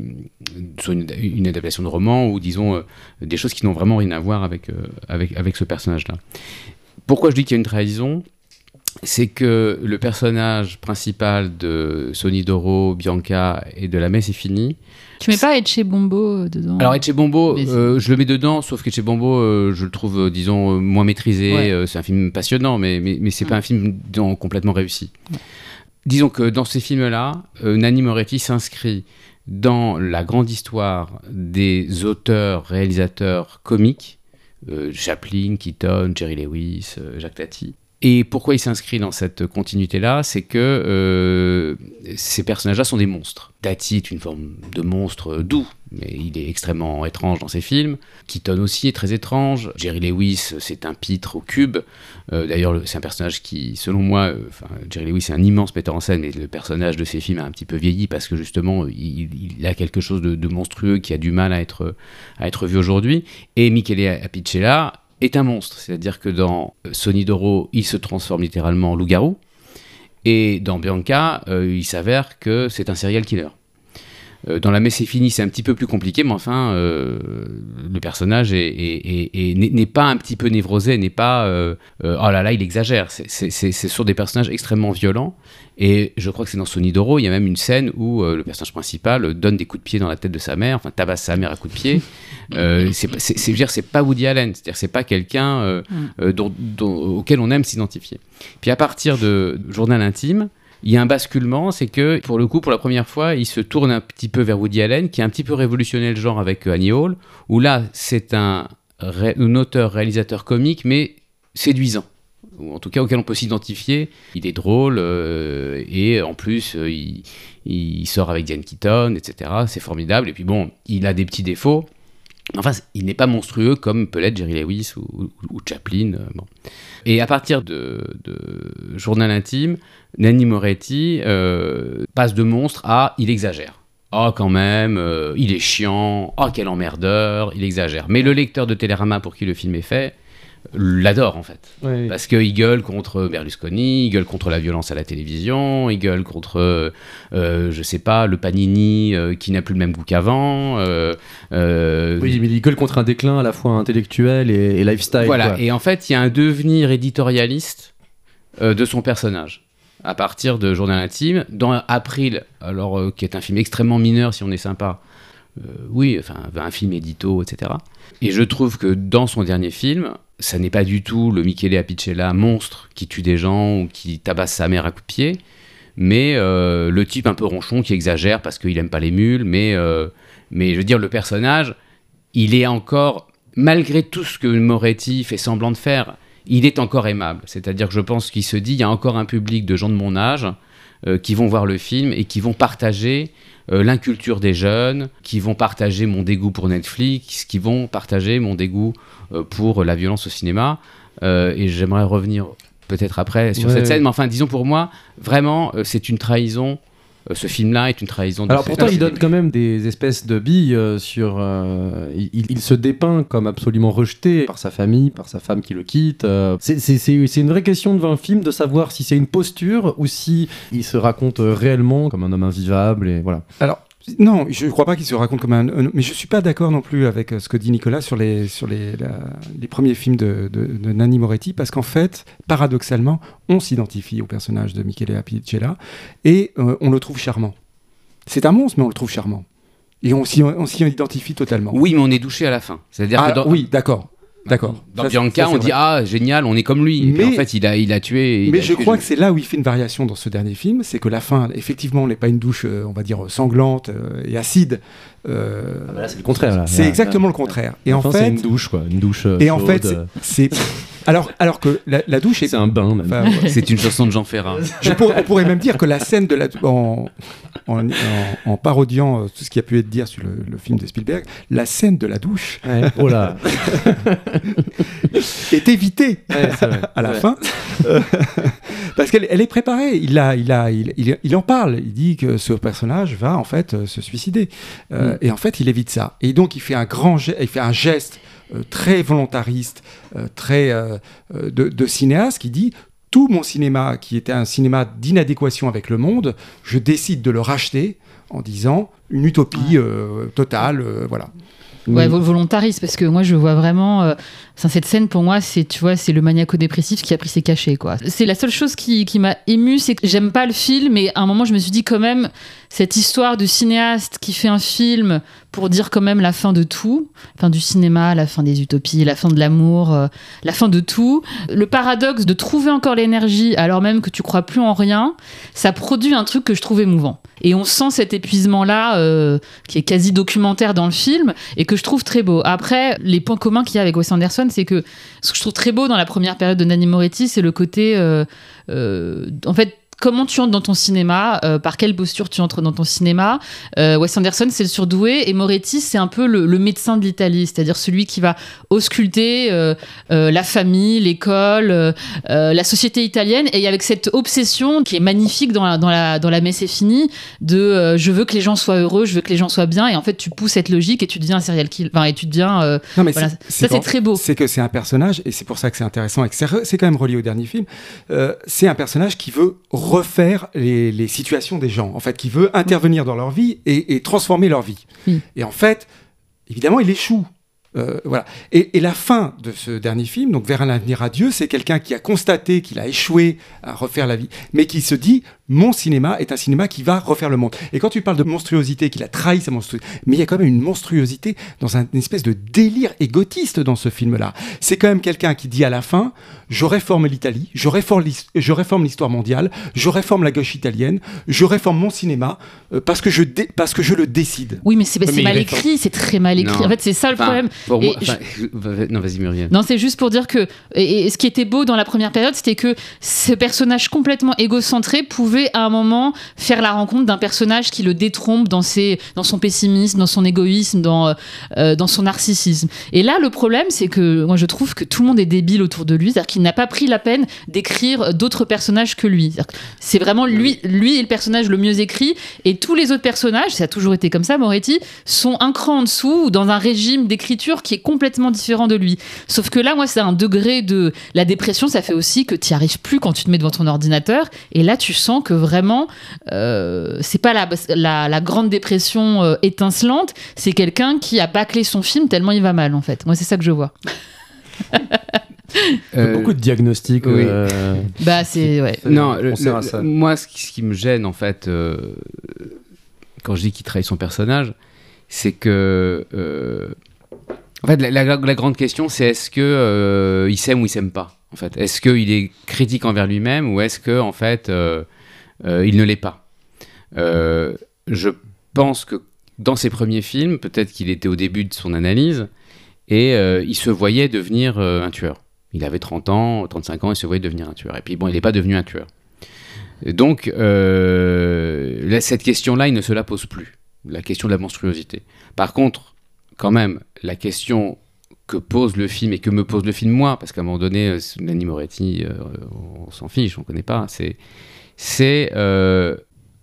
une, adaptation de roman ou, disons, euh, des choses qui n'ont vraiment rien à voir avec, euh, avec, avec ce personnage-là. Pourquoi je dis qu'il y a une trahison? C'est que le personnage principal de Sonidoro, Bianca et de La Messe est fini.
Tu mets pas Etche Bombo dedans
Alors Echebombo,
Mais-
euh, je le mets dedans, sauf qu'Echebombo, euh, je le trouve, euh, disons, euh, moins maîtrisé.
Ouais.
Euh, c'est un film passionnant, mais, mais, mais c'est pas un film disons, complètement réussi. Disons que dans ces films-là, euh, Nanni Moretti s'inscrit dans la grande histoire des auteurs, réalisateurs comiques, euh, Chaplin, Keaton, Jerry Lewis, euh, Jacques Tati. Et pourquoi il s'inscrit dans cette continuité-là C'est que euh, ces personnages-là sont des monstres. Tati est une forme de monstre doux, mais il est extrêmement étrange dans ses films. Keaton aussi est très étrange. Jerry Lewis, c'est un pitre au cube. Euh, D'ailleurs, le- c'est un personnage qui, selon moi, euh, Jerry Lewis est un immense metteur en scène, mais le personnage de ses films a un petit peu vieilli parce que justement, il, a quelque chose de, de monstrueux qui a du mal à être, à être vu aujourd'hui. Et Michele Apicella est un monstre, c'est-à-dire que dans euh, Sonidoro, il se transforme littéralement en loup-garou. Et dans Bianca, euh, il s'avère que c'est un serial killer. Euh, dans La Messe est finie, c'est un petit peu plus compliqué, mais enfin, euh, le personnage est- est- est- est- n'est pas un petit peu névrosé, n'est pas euh, euh, oh là là, il exagère. C'est- sur des personnages extrêmement violents. Et je crois que c'est dans Sonidoro, il y a même une scène où le personnage principal donne des coups de pied dans la tête de sa mère, enfin tabasse sa mère à coups de pied. C'est dire, c'est pas Woody Allen, c'est-à-dire c'est pas quelqu'un
Mm.
auquel on aime s'identifier. Puis à partir de Journal intime, il y a un basculement, c'est que pour le coup, pour la première fois, il se tourne un petit peu vers Woody Allen, qui a un petit peu révolutionné le genre avec euh, Annie Hall, où là, c'est un, ré- un auteur-réalisateur comique, mais séduisant. Ou en tout cas auquel on peut s'identifier. Il est drôle, euh, et en plus, euh, il, il sort avec Diane Keaton, etc. C'est formidable. Et puis bon, il a des petits défauts. Enfin, il n'est pas monstrueux comme peut Jerry Lewis ou, Chaplin. euh, bon. Et à partir de, de Journal intime, Nanny Moretti euh, passe de monstre à il exagère. Oh, quand même, euh, il est chiant. Oh, quel emmerdeur, il exagère. Mais le lecteur de Télérama pour qui le film est fait l'adore en fait.
Ouais.
Parce qu'il gueule contre Berlusconi, il gueule contre la violence à la télévision, il gueule contre, euh, je sais pas, le Panini euh, qui n'a plus le même goût qu'avant. euh, euh,
Oui, mais il gueule contre un déclin à la fois intellectuel et, et lifestyle.
voilà,
quoi.
et en fait, il y a un devenir éditorialiste euh, de son personnage à partir de Journal intime. Dans April, alors euh, qui est un film extrêmement mineur si on est sympa, euh, oui, enfin un film édito, etc. Et je trouve que dans son dernier film, ça n'est pas du tout le Michele Apicella monstre qui tue des gens ou qui tabasse sa mère à coups de pied, mais euh, le type un peu ronchon qui exagère parce qu'il aime pas les mules, mais, euh, mais je veux dire, le personnage, il est encore, malgré tout ce que Moretti fait semblant de faire, il est encore aimable. C'est-à-dire que je pense qu'il se dit, il y a encore un public de gens de mon âge euh, qui vont voir le film et qui vont partager euh, l'inculture des jeunes, qui vont partager mon dégoût pour Netflix, qui vont partager mon dégoût euh, pour la violence au cinéma. Euh, et j'aimerais revenir peut-être après sur
Ouais.
cette scène, mais enfin, disons pour moi, vraiment, c'est une trahison. Euh, ce film-là est une trahison. de
Alors pourtant, il donne quand même des espèces de billes euh, sur. euh, il, il se dépeint comme absolument rejeté par sa famille, par sa femme qui le quitte. euh. C'est- une vraie question devant un film de savoir si c'est une posture ou si il se raconte réellement comme un homme invivable et voilà.
Alors, non, je ne crois pas qu'il se raconte comme un. un- Mais je ne suis pas d'accord non plus avec euh, ce que dit Nicolas sur les, sur les, la- les premiers films de, de, de Nanni Moretti, parce qu'en fait, paradoxalement, on s'identifie au personnage de Michele Apicella et euh, on le trouve charmant. C'est un monstre, mais on le trouve charmant. Et on s'y on s'y identifie totalement.
Oui, mais on est douché à la fin. C'est-à-dire
Ah,
que dans,
oui, d'accord. D'accord.
Dans
Ça,
Bianca,
ça,
on dit ah génial, on est comme lui. Et puis,
Mais-
en fait, il a, il a tué. il
Mais
a
je
tué
crois que c'est là où il fait une variation dans ce dernier film, c'est que la fin, effectivement, n'est pas une douche, euh, on va dire, sanglante euh, et acide. Euh,
là, c'est le contraire.
C'est
Là,
exactement le contraire. Et en
fin, c'est
fait,
une douche quoi, une douche.
et en
chaude,
fait,
euh,
c'est c'est- alors alors que la, la douche est.
c'est un bain même.
enfin, ouais.
C'est une chanson de Jean Ferrat.
Je pour- on pourrait même dire que la scène de la en, en, en- en parodiant euh, tout ce qui a pu être dit sur le, le film de Spielberg, la scène de la douche
Ouais. Oh là.
est évitée
Ouais, c'est vrai.
à la fin euh, parce qu'elle elle est préparée. Il, a, il, a, il, il, il en parle. Il dit que ce personnage va en fait euh, se suicider. Euh, Et en fait, il évite ça. Et donc, il fait un grand geste, il fait un geste très volontariste, euh, très euh, euh, de, de cinéaste qui dit tout mon cinéma, qui était un cinéma d'inadéquation avec le monde, je décide de le racheter en disant une utopie euh, totale, euh, voilà.
Ouais, vo- volontariste, parce que moi je vois vraiment. euh, enfin, cette scène pour moi, c'est tu vois, c'est le maniaco-dépressif qui a pris ses cachets, quoi. C'est la seule chose qui, qui m'a ému, c'est que j'aime pas le film, mais à un moment je me suis dit quand même, cette histoire de cinéaste qui fait un film pour dire quand même la fin de tout, fin du cinéma, la fin des utopies, la fin de l'amour, euh, la fin de tout. Le paradoxe de trouver encore l'énergie alors même que tu crois plus en rien, ça produit un truc que je trouve émouvant. Et on sent cet épuisement-là, euh, qui est quasi documentaire dans le film, et que je trouve très beau. Après, les points communs qu'il y a avec Wes Anderson, c'est que ce que je trouve très beau dans la première période de Nanny Moretti, c'est le côté, euh, euh, en fait, comment tu entres dans ton cinéma, euh, par quelle posture tu entres dans ton cinéma. Euh, Wes Anderson, c'est le surdoué, et Moretti, c'est un peu le, le médecin de l'Italie, c'est-à-dire celui qui va ausculter euh, la famille, l'école, la société italienne, et avec cette obsession qui est magnifique dans la, dans la, dans la messe est finie, de je veux que les gens soient heureux, je veux que les gens soient bien, et en fait tu pousses cette logique et tu deviens un serial killer, enfin, et tu deviens...
Non, mais
Voilà. ça c'est très beau.
C'est que c'est un personnage, et c'est pour ça que c'est intéressant, et que c'est quand même relié au dernier film, c'est un personnage qui veut refaire les, les situations des gens, en fait, qui veut intervenir dans leur vie et, et transformer leur vie.
Oui.
Et en fait, évidemment, il échoue. Euh, voilà. Et, et la fin de ce dernier film, donc Vers un avenir radieux, c'est quelqu'un qui a constaté qu'il a échoué à refaire la vie, mais qui se dit mon cinéma est un cinéma qui va refaire le monde. Et quand tu parles de monstruosité, qu'il a trahi sa monstruosité, mais il y a quand même une monstruosité dans un- une espèce de délire égotiste dans ce film-là. C'est quand même quelqu'un qui dit à la fin je réforme l'Italie, je réforme l'his- je réforme l'histoire mondiale, je réforme la gauche italienne, je réforme mon cinéma euh, parce que je dé- parce que je le décide.
Oui, mais c'est mal écrit, c'est très mal écrit.
Non.
En fait, c'est ça le
Enfin,
problème.
Pour
Et
moi, enfin, non, vas-y Muriel.
Non, c'est juste pour dire que et, et ce qui était beau dans la première période, c'était que ce personnage complètement égocentré pouvait à un moment faire la rencontre d'un personnage qui le détrompe dans ses, dans son pessimisme, dans son égoïsme, dans euh, euh, dans son narcissisme. Et là, le problème, c'est que moi, je trouve que tout le monde est débile autour de lui, c'est-à-dire qu'il n'a pas pris la peine d'écrire d'autres personnages que lui. C'est vraiment lui, lui est le personnage le mieux écrit, et tous les autres personnages, ça a toujours été comme ça, Moretti, sont un cran en dessous ou dans un régime d'écriture qui est complètement différent de lui. Sauf que là, moi, c'est un degré de la dépression, ça fait aussi que tu n'y arrives plus quand tu te mets devant ton ordinateur. Et là, tu sens que vraiment, euh, c'est pas la, la, la grande dépression euh, étincelante, c'est quelqu'un qui a bâclé son film tellement il va mal, en fait. Moi, c'est ça que je vois.
Euh,
Beaucoup de diagnostics.
oui.
euh,
Bah, c'est. Ouais.
Non,
on
le-
sert
le-
à ça.
moi, ce qui, ce qui me gêne, en fait, euh, quand je dis qu'il trahit son personnage, c'est que. euh, en fait, la, la- la grande question, c'est est-ce que euh, il s'aime ou il s'aime pas En fait, est-ce qu'il est critique envers lui-même ou est-ce que, en fait, il ne l'est pas Euh, Je pense que dans ses premiers films, peut-être qu'il était au début de son analyse et euh, il se voyait devenir euh, un tueur. Il avait 30 ans, 35 ans, il se voyait devenir un tueur. Et puis bon, il n'est pas devenu un tueur. Donc, euh, cette question-là, il ne se la pose plus. La question de la monstruosité. Par contre, quand même, la question que pose le film et que me pose le film moi, parce qu'à un moment donné, euh, Nanni Moretti, euh, on s'en fiche, on ne connaît pas, c'est, c'est euh,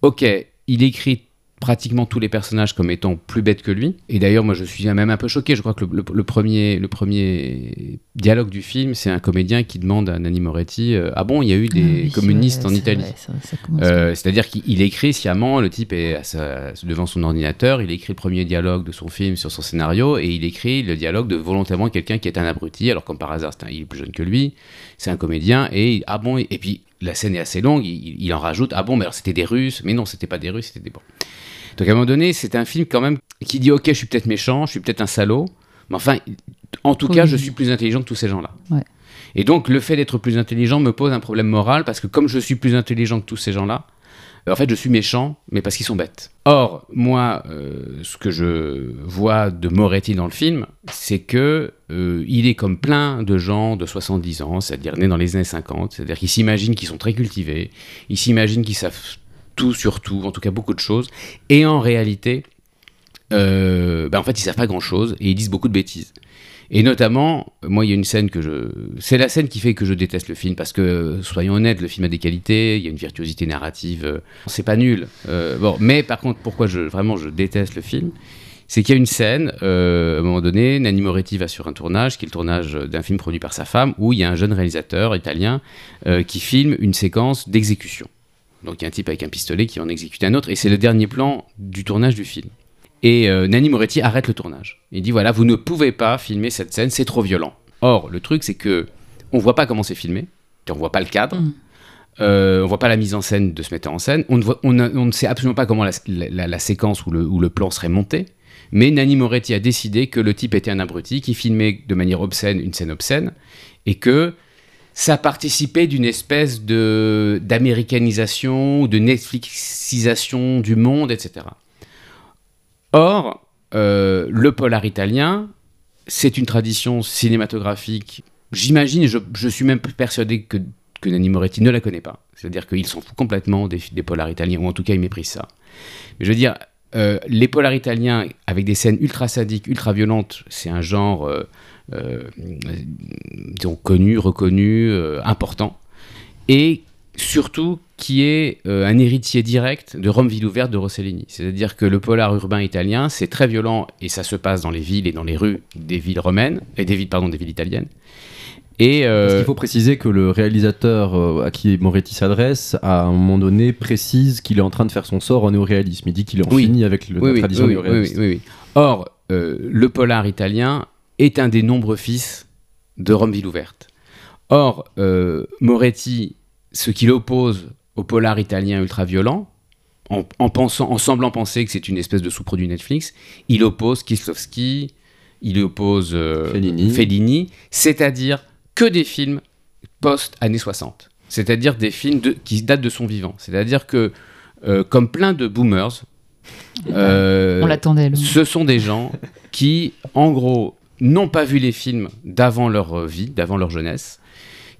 ok, il écrit pratiquement tous les personnages comme étant plus bêtes que lui. Et d'ailleurs, moi, je suis même un peu choqué. Je crois que le, le- le premier, le premier dialogue du film, c'est un comédien qui demande à Nanni Moretti euh, Ah bon, il y a eu des
Ah oui,
communistes en Italie euh, C'est-à-dire qu'il écrit sciemment, le type est sa- devant son ordinateur, il écrit le premier dialogue de son film sur son scénario et il écrit le dialogue de volontairement quelqu'un qui est un abruti, alors comme par hasard, c'est un- il est plus jeune que lui, c'est un comédien et ah bon, et puis la scène est assez longue, il, il en rajoute ah bon, mais alors c'était des Russes, mais non, c'était pas des Russes, c'était des bons. Donc à un moment donné, c'est un film quand même qui dit ok, je suis peut-être méchant, je suis peut-être un salaud, mais enfin, en tout cas, je suis plus intelligent que tous ces gens-là.
Ouais.
Et donc, le fait d'être plus intelligent me pose un problème moral parce que comme je suis plus intelligent que tous ces gens-là, en fait, je suis méchant, mais parce qu'ils sont bêtes. Or, moi, euh, ce que je vois de Moretti dans le film, c'est que euh, il est comme plein de gens de 70 ans, c'est-à-dire nés dans les années 50, c'est-à-dire qu'ils s'imaginent qu'ils sont très cultivés, ils s'imaginent qu'ils savent tout sur tout, en tout cas beaucoup de choses, et en réalité, euh, ben, en fait, ils savent pas grand-chose et ils disent beaucoup de bêtises. Et notamment, moi, il y a une scène que je. C'est la scène qui fait que je déteste le film, parce que, soyons honnêtes, le film a des qualités, il y a une virtuosité narrative, euh, c'est pas nul. Euh, bon, mais par contre, pourquoi je, vraiment je déteste le film c'est qu'il y a une scène, euh, à un moment donné, Nanni Moretti va sur un tournage, qui est le tournage d'un film produit par sa femme, où il y a un jeune réalisateur italien qui filme une séquence d'exécution. Donc il y a un type avec un pistolet qui en exécute un autre, et c'est le dernier plan du tournage du film. Et euh, Nanni Moretti arrête le tournage. Il dit voilà, vous ne pouvez pas filmer cette scène, c'est trop violent. Or, le truc, c'est que on voit pas comment c'est filmé, on voit pas le cadre,
Mm.
euh, on voit pas la mise en scène de ce metteur en scène, on ne, voit- on on ne sait absolument pas comment la, la- la séquence ou le, ou le plan serait monté. Mais Nanni Moretti a décidé que le type était un abruti qui filmait de manière obscène une scène obscène et que ça participait d'une espèce de d'américanisation ou de Netflixisation du monde, etc. Or, euh, le polar italien, c'est une tradition cinématographique. J'imagine, je, suis même persuadé que, que Nanni Moretti ne la connaît pas. C'est-à-dire qu'il s'en fout complètement des, des polars italiens, ou en tout cas il méprise ça. Mais je veux dire, euh, les polars italiens avec des scènes ultra sadiques, ultra violentes, c'est un genre, euh, connu, reconnu, important. Et surtout qui est euh, un héritier direct de Rome ville ouverte de Rossellini. C'est-à-dire que le polar urbain italien, c'est très violent et ça se passe dans les villes et dans les rues des villes romaines, et des villes, pardon, des villes italiennes. Et euh,
Parce qu'il faut préciser que le réalisateur euh, à qui Moretti s'adresse, à un moment donné, précise qu'il est en train de faire son sort en néoréalisme. Il dit qu'il en
Oui.
finit avec le,
oui,
la
oui,
tradition néoréaliste.
oui, oui, oui. Or, euh, le polar italien est un des nombreux fils de Rome ville ouverte. Or, Moretti, ce qu'il oppose au polar italien ultra-violent, en, en pensant, en semblant penser que c'est une espèce de sous-produit Netflix, il oppose Kieslowski, il oppose euh,
Fellini.
Fellini, c'est-à-dire que des films post-années 60. C'est-à-dire des films de- qui datent de son vivant. C'est-à-dire que, euh, comme plein de boomers, euh,
On l'attendait.
ce sont des gens qui, en gros, n'ont pas vu les films d'avant leur vie, d'avant leur jeunesse,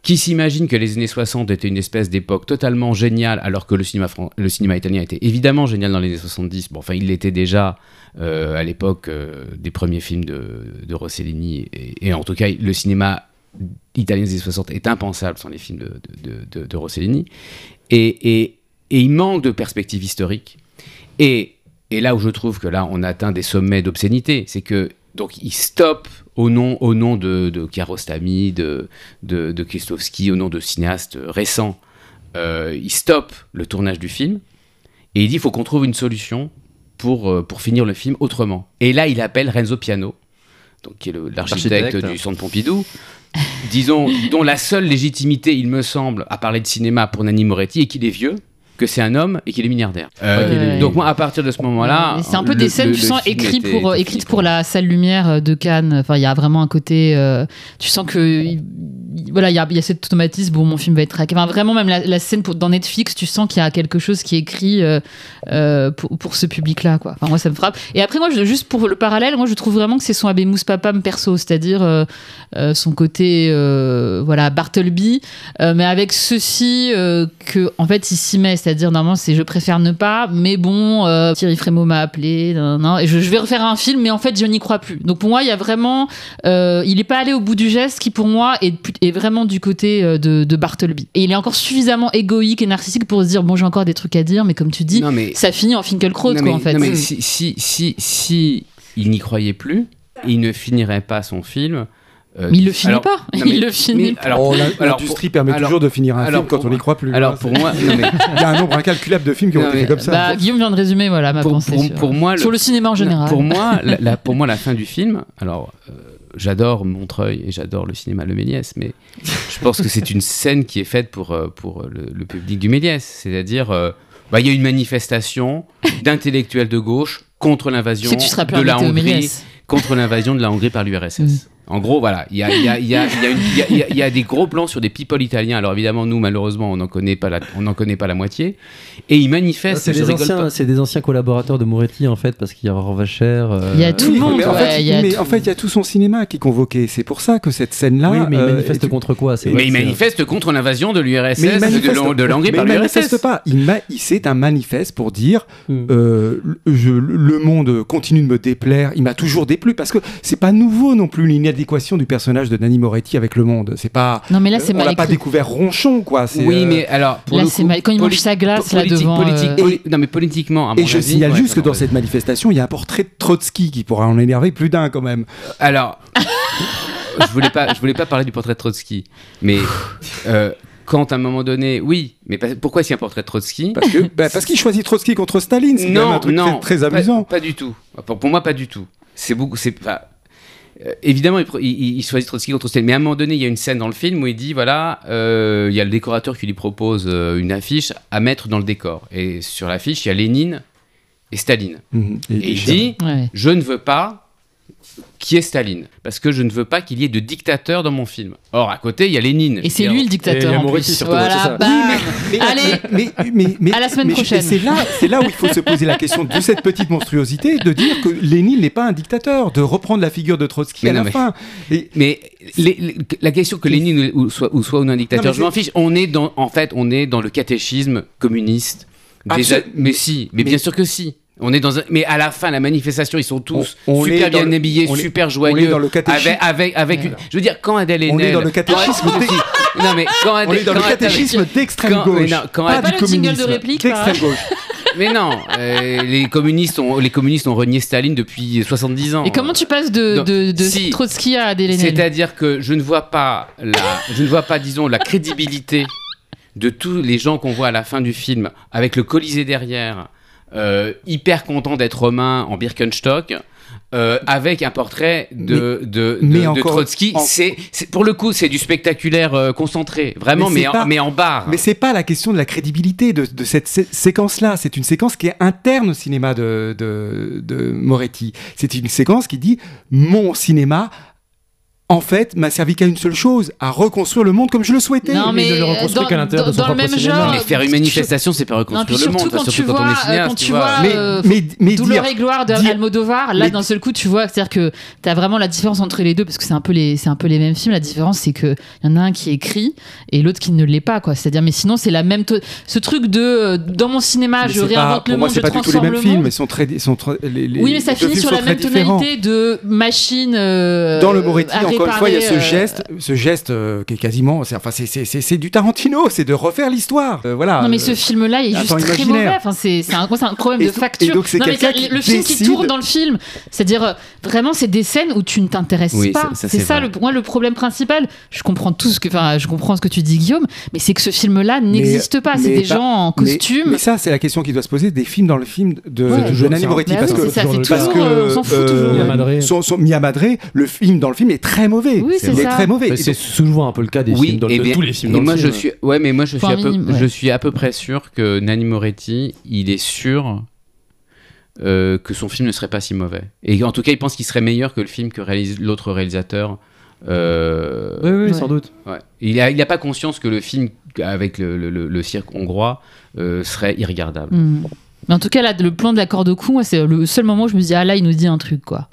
qui s'imaginent que les années 60 étaient une espèce d'époque totalement géniale, alors que le cinéma, fran- le cinéma italien était évidemment génial dans les années 70. Bon, enfin, il l'était déjà euh, à l'époque euh, des premiers films de, Rossellini, et, en tout cas, le cinéma italien des années 60 est impensable sans les films de, Rossellini. Et il manque de perspective historique. Et, et là où je trouve que là, on atteint des sommets d'obscénité, c'est que donc il stoppe au nom, au nom de, de Kiarostami, de, de, au nom de cinéastes récents, euh, il stoppe le tournage du film et il dit il faut qu'on trouve une solution pour, euh, pour finir le film autrement. Et là, il appelle Renzo Piano, donc, qui est l'architecte
Architecte.
du centre Pompidou, disons, dont la seule légitimité, il me semble, à parler de cinéma pour Nanni Moretti est qu'il est vieux, que c'est un homme et qu'il est milliardaire. Euh,
Ouais.
Donc moi, à partir de ce moment-là,
c'est un peu
le-
des scènes,
le-
tu
le
sens, écrites pour, euh, écrites pour la salle lumière euh, de Cannes. Enfin, il y a vraiment un côté. euh, tu sens que. Il- Voilà, il y a, y a cet automatisme. Bon, mon film va être traqué. Enfin, vraiment, même la, scène pour, dans Netflix, tu sens qu'il y a quelque chose qui est écrit euh, euh, pour, ce public-là. Quoi. Enfin, moi, ça me frappe. Et après, moi, juste pour le parallèle, moi, je trouve vraiment que c'est son Abemous Papam perso, c'est-à-dire euh, son côté, voilà, Bartleby, mais avec ceci que, en fait, il s'y met. C'est-à-dire, normalement, c'est je préfère ne pas, mais bon, Thierry Frémaux m'a appelé, nan, et je, vais refaire un film, mais en fait, je n'y crois plus. Donc, pour moi, il y a vraiment, il n'est pas allé au bout du geste, qui pour moi est, pu- est vraiment du côté euh, de, de Bartleby. Et il est encore suffisamment égoïque et narcissique pour se dire, bon, j'ai encore des trucs à dire, mais comme tu dis,
mais,
ça finit en Finkelkraut, quoi,
mais-
en fait.
non, mais si, si, si, si il n'y croyait plus, il ne finirait pas son film. euh,
Mais il le finit
alors-
pas.
non, mais-
il le finit
mais-
pas.
alors,
Oh,
alors,
L'industrie
pour-
permet
alors-
toujours de finir un
alors
film quand on n'y croit plus.
Alors
hein.
pour moi, non, mais,
Il y a un nombre incalculable de films qui ont été comme ça.
Bah, Guillaume vient de résumer, voilà, ma
pour,
pensée.
pour-
sur,
pour moi, le-
sur le cinéma en général.
Pour moi, la, la- pour moi, la fin du film, alors euh, j'adore Montreuil et j'adore le cinéma Le Méliès, mais je pense que c'est une scène qui est faite pour, euh, pour le, le public du Méliès. C'est-à-dire, euh, bah, il y a une manifestation d'intellectuels de gauche contre l'invasion de la Hongrie, contre l'invasion de la Hongrie par l'URSS. En gros, voilà, il y a, il y, a, il y, a, il y, a il y a- il y a- il y a des gros plans sur des people italiens. Alors évidemment, nous, malheureusement, on n'en connaît, pas la- on n'en connaît pas la moitié. Et ils manifestent.
Ah, C'est des, anciens, c'est des anciens collaborateurs de Moretti en fait, parce qu'il y a Aurore Vacher. euh,
Il y a tout le
Oui,
monde,
mais en
ouais,
fait,
il y a
mais
tout.
en fait, il y a tout son cinéma qui est convoqué. C'est pour ça que cette scène-là.
Oui, mais il
euh,
manifeste
est-
contre quoi c'est
Mais
c'est-
manifestent contre l'invasion de l'URSS,
Mais il
de
manifeste- mais
par
il manifeste pas. Il, ma- il- c'est un manifeste pour dire
Hmm.
euh, je- le monde continue de me déplaire. Il m'a toujours déplu parce que c'est pas nouveau non plus l'inadéquation du personnage de Nanni Moretti avec le monde. C'est pas.
Non, mais là, c'est
on
mal
l'a pas découvert ronchon quoi. C'est,
Oui,
euh,
mais alors, pour
Là, c'est mal- quand il mange sa glace, là,
politique-
devant,
politique-
euh,
poli- non, mais politiquement, à mon
Et je
avis,
signale
ouais,
juste que dans cette manifestation, il y a un portrait de Trotsky qui pourra en énerver plus d'un quand même.
Alors, je voulais pas, je voulais pas parler du portrait de Trotsky, mais euh, quand à un moment donné, oui, mais pas- pourquoi est-ce qu'il y a un portrait de Trotsky?
Parce que bah, parce qu'il choisit Trotsky contre Staline, c'est quand même un truc très, très
pas-
amusant.
Pas, du tout. Pour, pour moi, pas du tout. C'est beaucoup. C'est enfin, euh, évidemment, il, il- il choisit Trotsky contre Staline, mais à un moment donné, il y a une scène dans le film où il dit voilà, euh, il y a le décorateur qui lui propose euh, une affiche à mettre dans le décor, et sur l'affiche, il y a Lénine et Staline.
Mhm.
Et il dit
Ouais.
je ne veux pas qui est Staline, parce que je ne veux pas qu'il y ait de dictateur dans mon film. Or, à côté, il y a Lénine.
Et c'est lui le dictateur
Et
en plus.
surtout, c'est
Voilà,
ça.
bam.
mais,
Allez.
mais, mais, mais-
À la semaine prochaine.
C'est là, où il faut se poser la question de cette petite monstruosité, de dire que Lénine n'est pas un dictateur, de reprendre la figure de Trotsky
Mais
à
non,
la
mais-
fin. Et,
Mais les- les- la question que Lénine ou soit ou soit ou non un dictateur,
Non,
je m'en fiche. On est dans, en fait, on est dans le catéchisme communiste. Déjà, mais si, mais,
mais-
bien sûr que si. On est dans un, mais à la fin, la manifestation, ils sont tous
On- on est
super bien
le-
habillés,
on est-
super
on est
joyeux.
dans le catéchisme-
Avec, avec, avec une- je veux dire, quand Adèle
On est dans le catéchisme dé-
non mais quand
on
Adèle-
est dans le
quand-
catéchisme d'extrême gauche.
non, quand-
pas
Pas
du
le jingle de
communisme,
réplique,
d'extrême gauche.
Mais non, euh, les communistes ont, les communistes ont renié Staline depuis 70 ans.
Et comment tu passes de,
Non,
de, de
si.
Trotsky à Delenel
C'est-à-dire que je ne vois pas la, je ne vois pas, disons, la crédibilité de tous les gens qu'on voit à la fin du film, avec le Colisée derrière, hyper content d'être romain en Birkenstock, euh, avec un portrait de, de, de,
mais
de
encore-
Trotsky.
en-
C'est, pour le coup, c'est du spectaculaire euh, concentré, vraiment,
Mais
en,
pas-
mais en barre.
Mais c'est pas la question de la crédibilité de, de cette sé- séquence-là. C'est une séquence qui est interne au cinéma de, de, de Moretti. C'est une séquence qui dit mon cinéma. En fait, m'a servi qu'à une seule chose, à reconstruire le monde comme je le souhaitais.
Non,
mais
mais
ne le reconstruit
dans,
qu'à l'intérieur de
dans-
son
dans le
propre
même
cinéma.
genre.
mais faire une manifestation, c'est pas
Non,
reconstruire le
surtout
monde,
quand
enfin,
tu
surtout
vois,
quand on est cinéaste.
quand
tu
tu
vois.
vois,
mais,
euh,
mais, mais
Douleur
dire,
et gloire de
dire-
Almodovar, là
mais-
d'un seul coup tu vois, c'est-à-dire que t'as vraiment la différence entre les deux parce que c'est un peu les, c'est un peu les mêmes films. La différence c'est que y en a un qui est écrit et l'autre qui ne l'est pas quoi. C'est-à-dire mais sinon c'est la même, ce truc de euh, dans mon cinéma
mais
je
c'est pas-
réinvente
pour
le
moi,
monde,
c'est
je
pas du tout les mêmes
le
films.
monde.
Ils sont très,
Oui mais ça finit sur la même tonalité de machine. euh,
Dans le Moretti, encore une fois, il y a ce
euh,
geste, ce geste euh, qui est quasiment, c'est enfin, c'est- c'est c'est- c'est du Tarantino, c'est de refaire l'histoire. Euh, voilà.
Non mais
Euh,
ce film-là il est juste très
imaginaire.
mauvais. Enfin c'est c'est un, un problème
Et
de facture.
et donc, c'est
non, mais
quelqu'un
ça-
qui
le film qui tourne dans le film, c'est-à-dire vraiment c'est des scènes où tu ne t'intéresses
Oui,
pas.
ça- ça,
c'est
c'est
ça le moi le problème principal. Je comprends tout ce que enfin je comprends ce que tu dis Guillaume, mais c'est que ce film-là n'existe pas. C'est des gens en costume.
Mais, ça, c'est la question qui doit se poser des films dans le film de, Nanni
ça.
Moretti.
Bah
parce que,
parce
toujours,
que,
Mia Madre,
le film dans le film est très mauvais.
Oui, c'est
il est
ça.
très mauvais.
C'est souvent un peu le cas des
oui,
films, dans
et
de
bien-
tous les films.
et
dans le
moi,
film.
je suis, ouais, mais moi, je suis, à peu,
minimum, ouais.
je suis à peu près sûr que Nanni Moretti, il est sûr euh, que son film ne serait pas si mauvais. Et en tout cas, il pense qu'il serait meilleur que le film que réalise l'autre réalisateur. Euh,
Oui, oui,
Ouais.
sans doute.
ouais. Il n'a il a pas conscience que le film avec le, le- le- le cirque hongrois euh, serait irregardable.
Hmm. Mais en tout cas là le plan de la corde au cou, moi, c'est le seul moment où je me dis ah là il nous dit un truc quoi.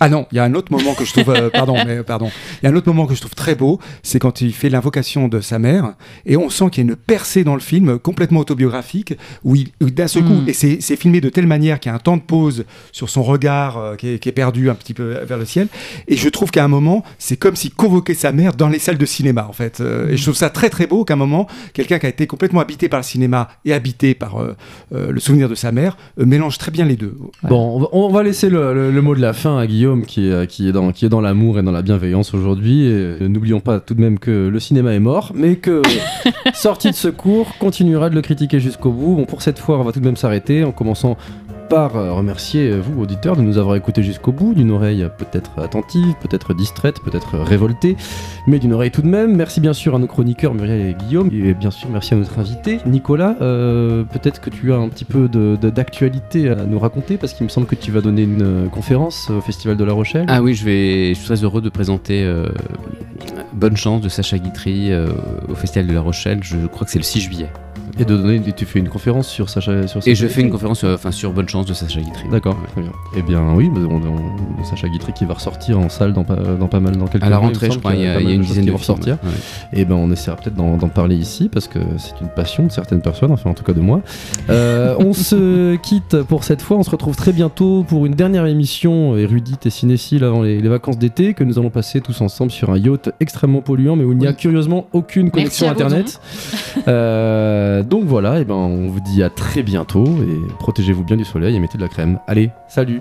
Ah non, il y a un autre moment que je trouve, euh, pardon, mais pardon, il y a un autre moment que je trouve très beau, c'est quand il fait l'invocation de sa mère, et on sent qu'il y a une percée dans le film complètement autobiographique, où, il- d'un seul coup,
Mm.
et c'est c'est filmé de telle manière qu'il y a un temps de pause sur son regard euh, qui, est, qui est perdu un petit peu vers le ciel, et je trouve qu'à un moment, c'est comme s'il convoquait sa mère dans les salles de cinéma, en fait, Euh, et je trouve ça très très beau qu'à un moment, quelqu'un qui a été complètement habité par le cinéma et habité par euh, euh, le souvenir de sa mère, euh, mélange très bien les deux.
Bon, on va, on va laisser le, le- le mot de la fin à Guillaume qui est, qui est dans, qui est dans l'amour et dans la bienveillance aujourd'hui. Et, euh, N'oublions pas tout de même que le cinéma est mort, mais que sorti de secours continuera de le critiquer jusqu'au bout. Bon, pour cette fois, on va tout de même s'arrêter en commençant par euh, remercier euh, vous, auditeurs, de nous avoir écoutés jusqu'au bout, d'une oreille peut-être attentive, peut-être distraite, peut-être révoltée, mais d'une oreille tout de même. Merci bien sûr à nos chroniqueurs Muriel et Guillaume, et bien sûr merci à notre invité. Nicolas, euh, peut-être que tu as un petit peu d'actualité à nous raconter, parce qu'il me semble que tu vas donner une conférence au Festival de La Rochelle.
Ah oui, je, suis très heureux de présenter Bonne chance de Sacha Guitry au Festival de La Rochelle. Je crois que c'est le 6 juillet.
Et de donner, tu fais une conférence sur Sacha sur
Et
Sacha
je fais une conférence euh, enfin, sur Bonne chance de Sacha Guitry.
D'accord,
Ouais.
très bien. Eh bien oui, mais on, on- Sacha Guitry qui va ressortir en salle dans pas, dans pas mal dans quelques
À la rentrée, je crois, il
qu'il
y a, y une dizaine de
vont ressortir.
ouais.
Et ben on essaiera peut-être d'en d'en parler ici parce que c'est une passion de certaines personnes, enfin en tout cas de moi. Euh, on se quitte pour cette fois, on se retrouve très bientôt pour une dernière émission érudite et cinéphile avant les, les vacances d'été que nous allons passer tous ensemble sur un yacht extrêmement polluant mais où il n'y a
Oui.
curieusement aucune connexion
à vous
internet. Euh, donc voilà, et ben on vous dit à très bientôt et protégez-vous bien du soleil et mettez de la crème. Allez, salut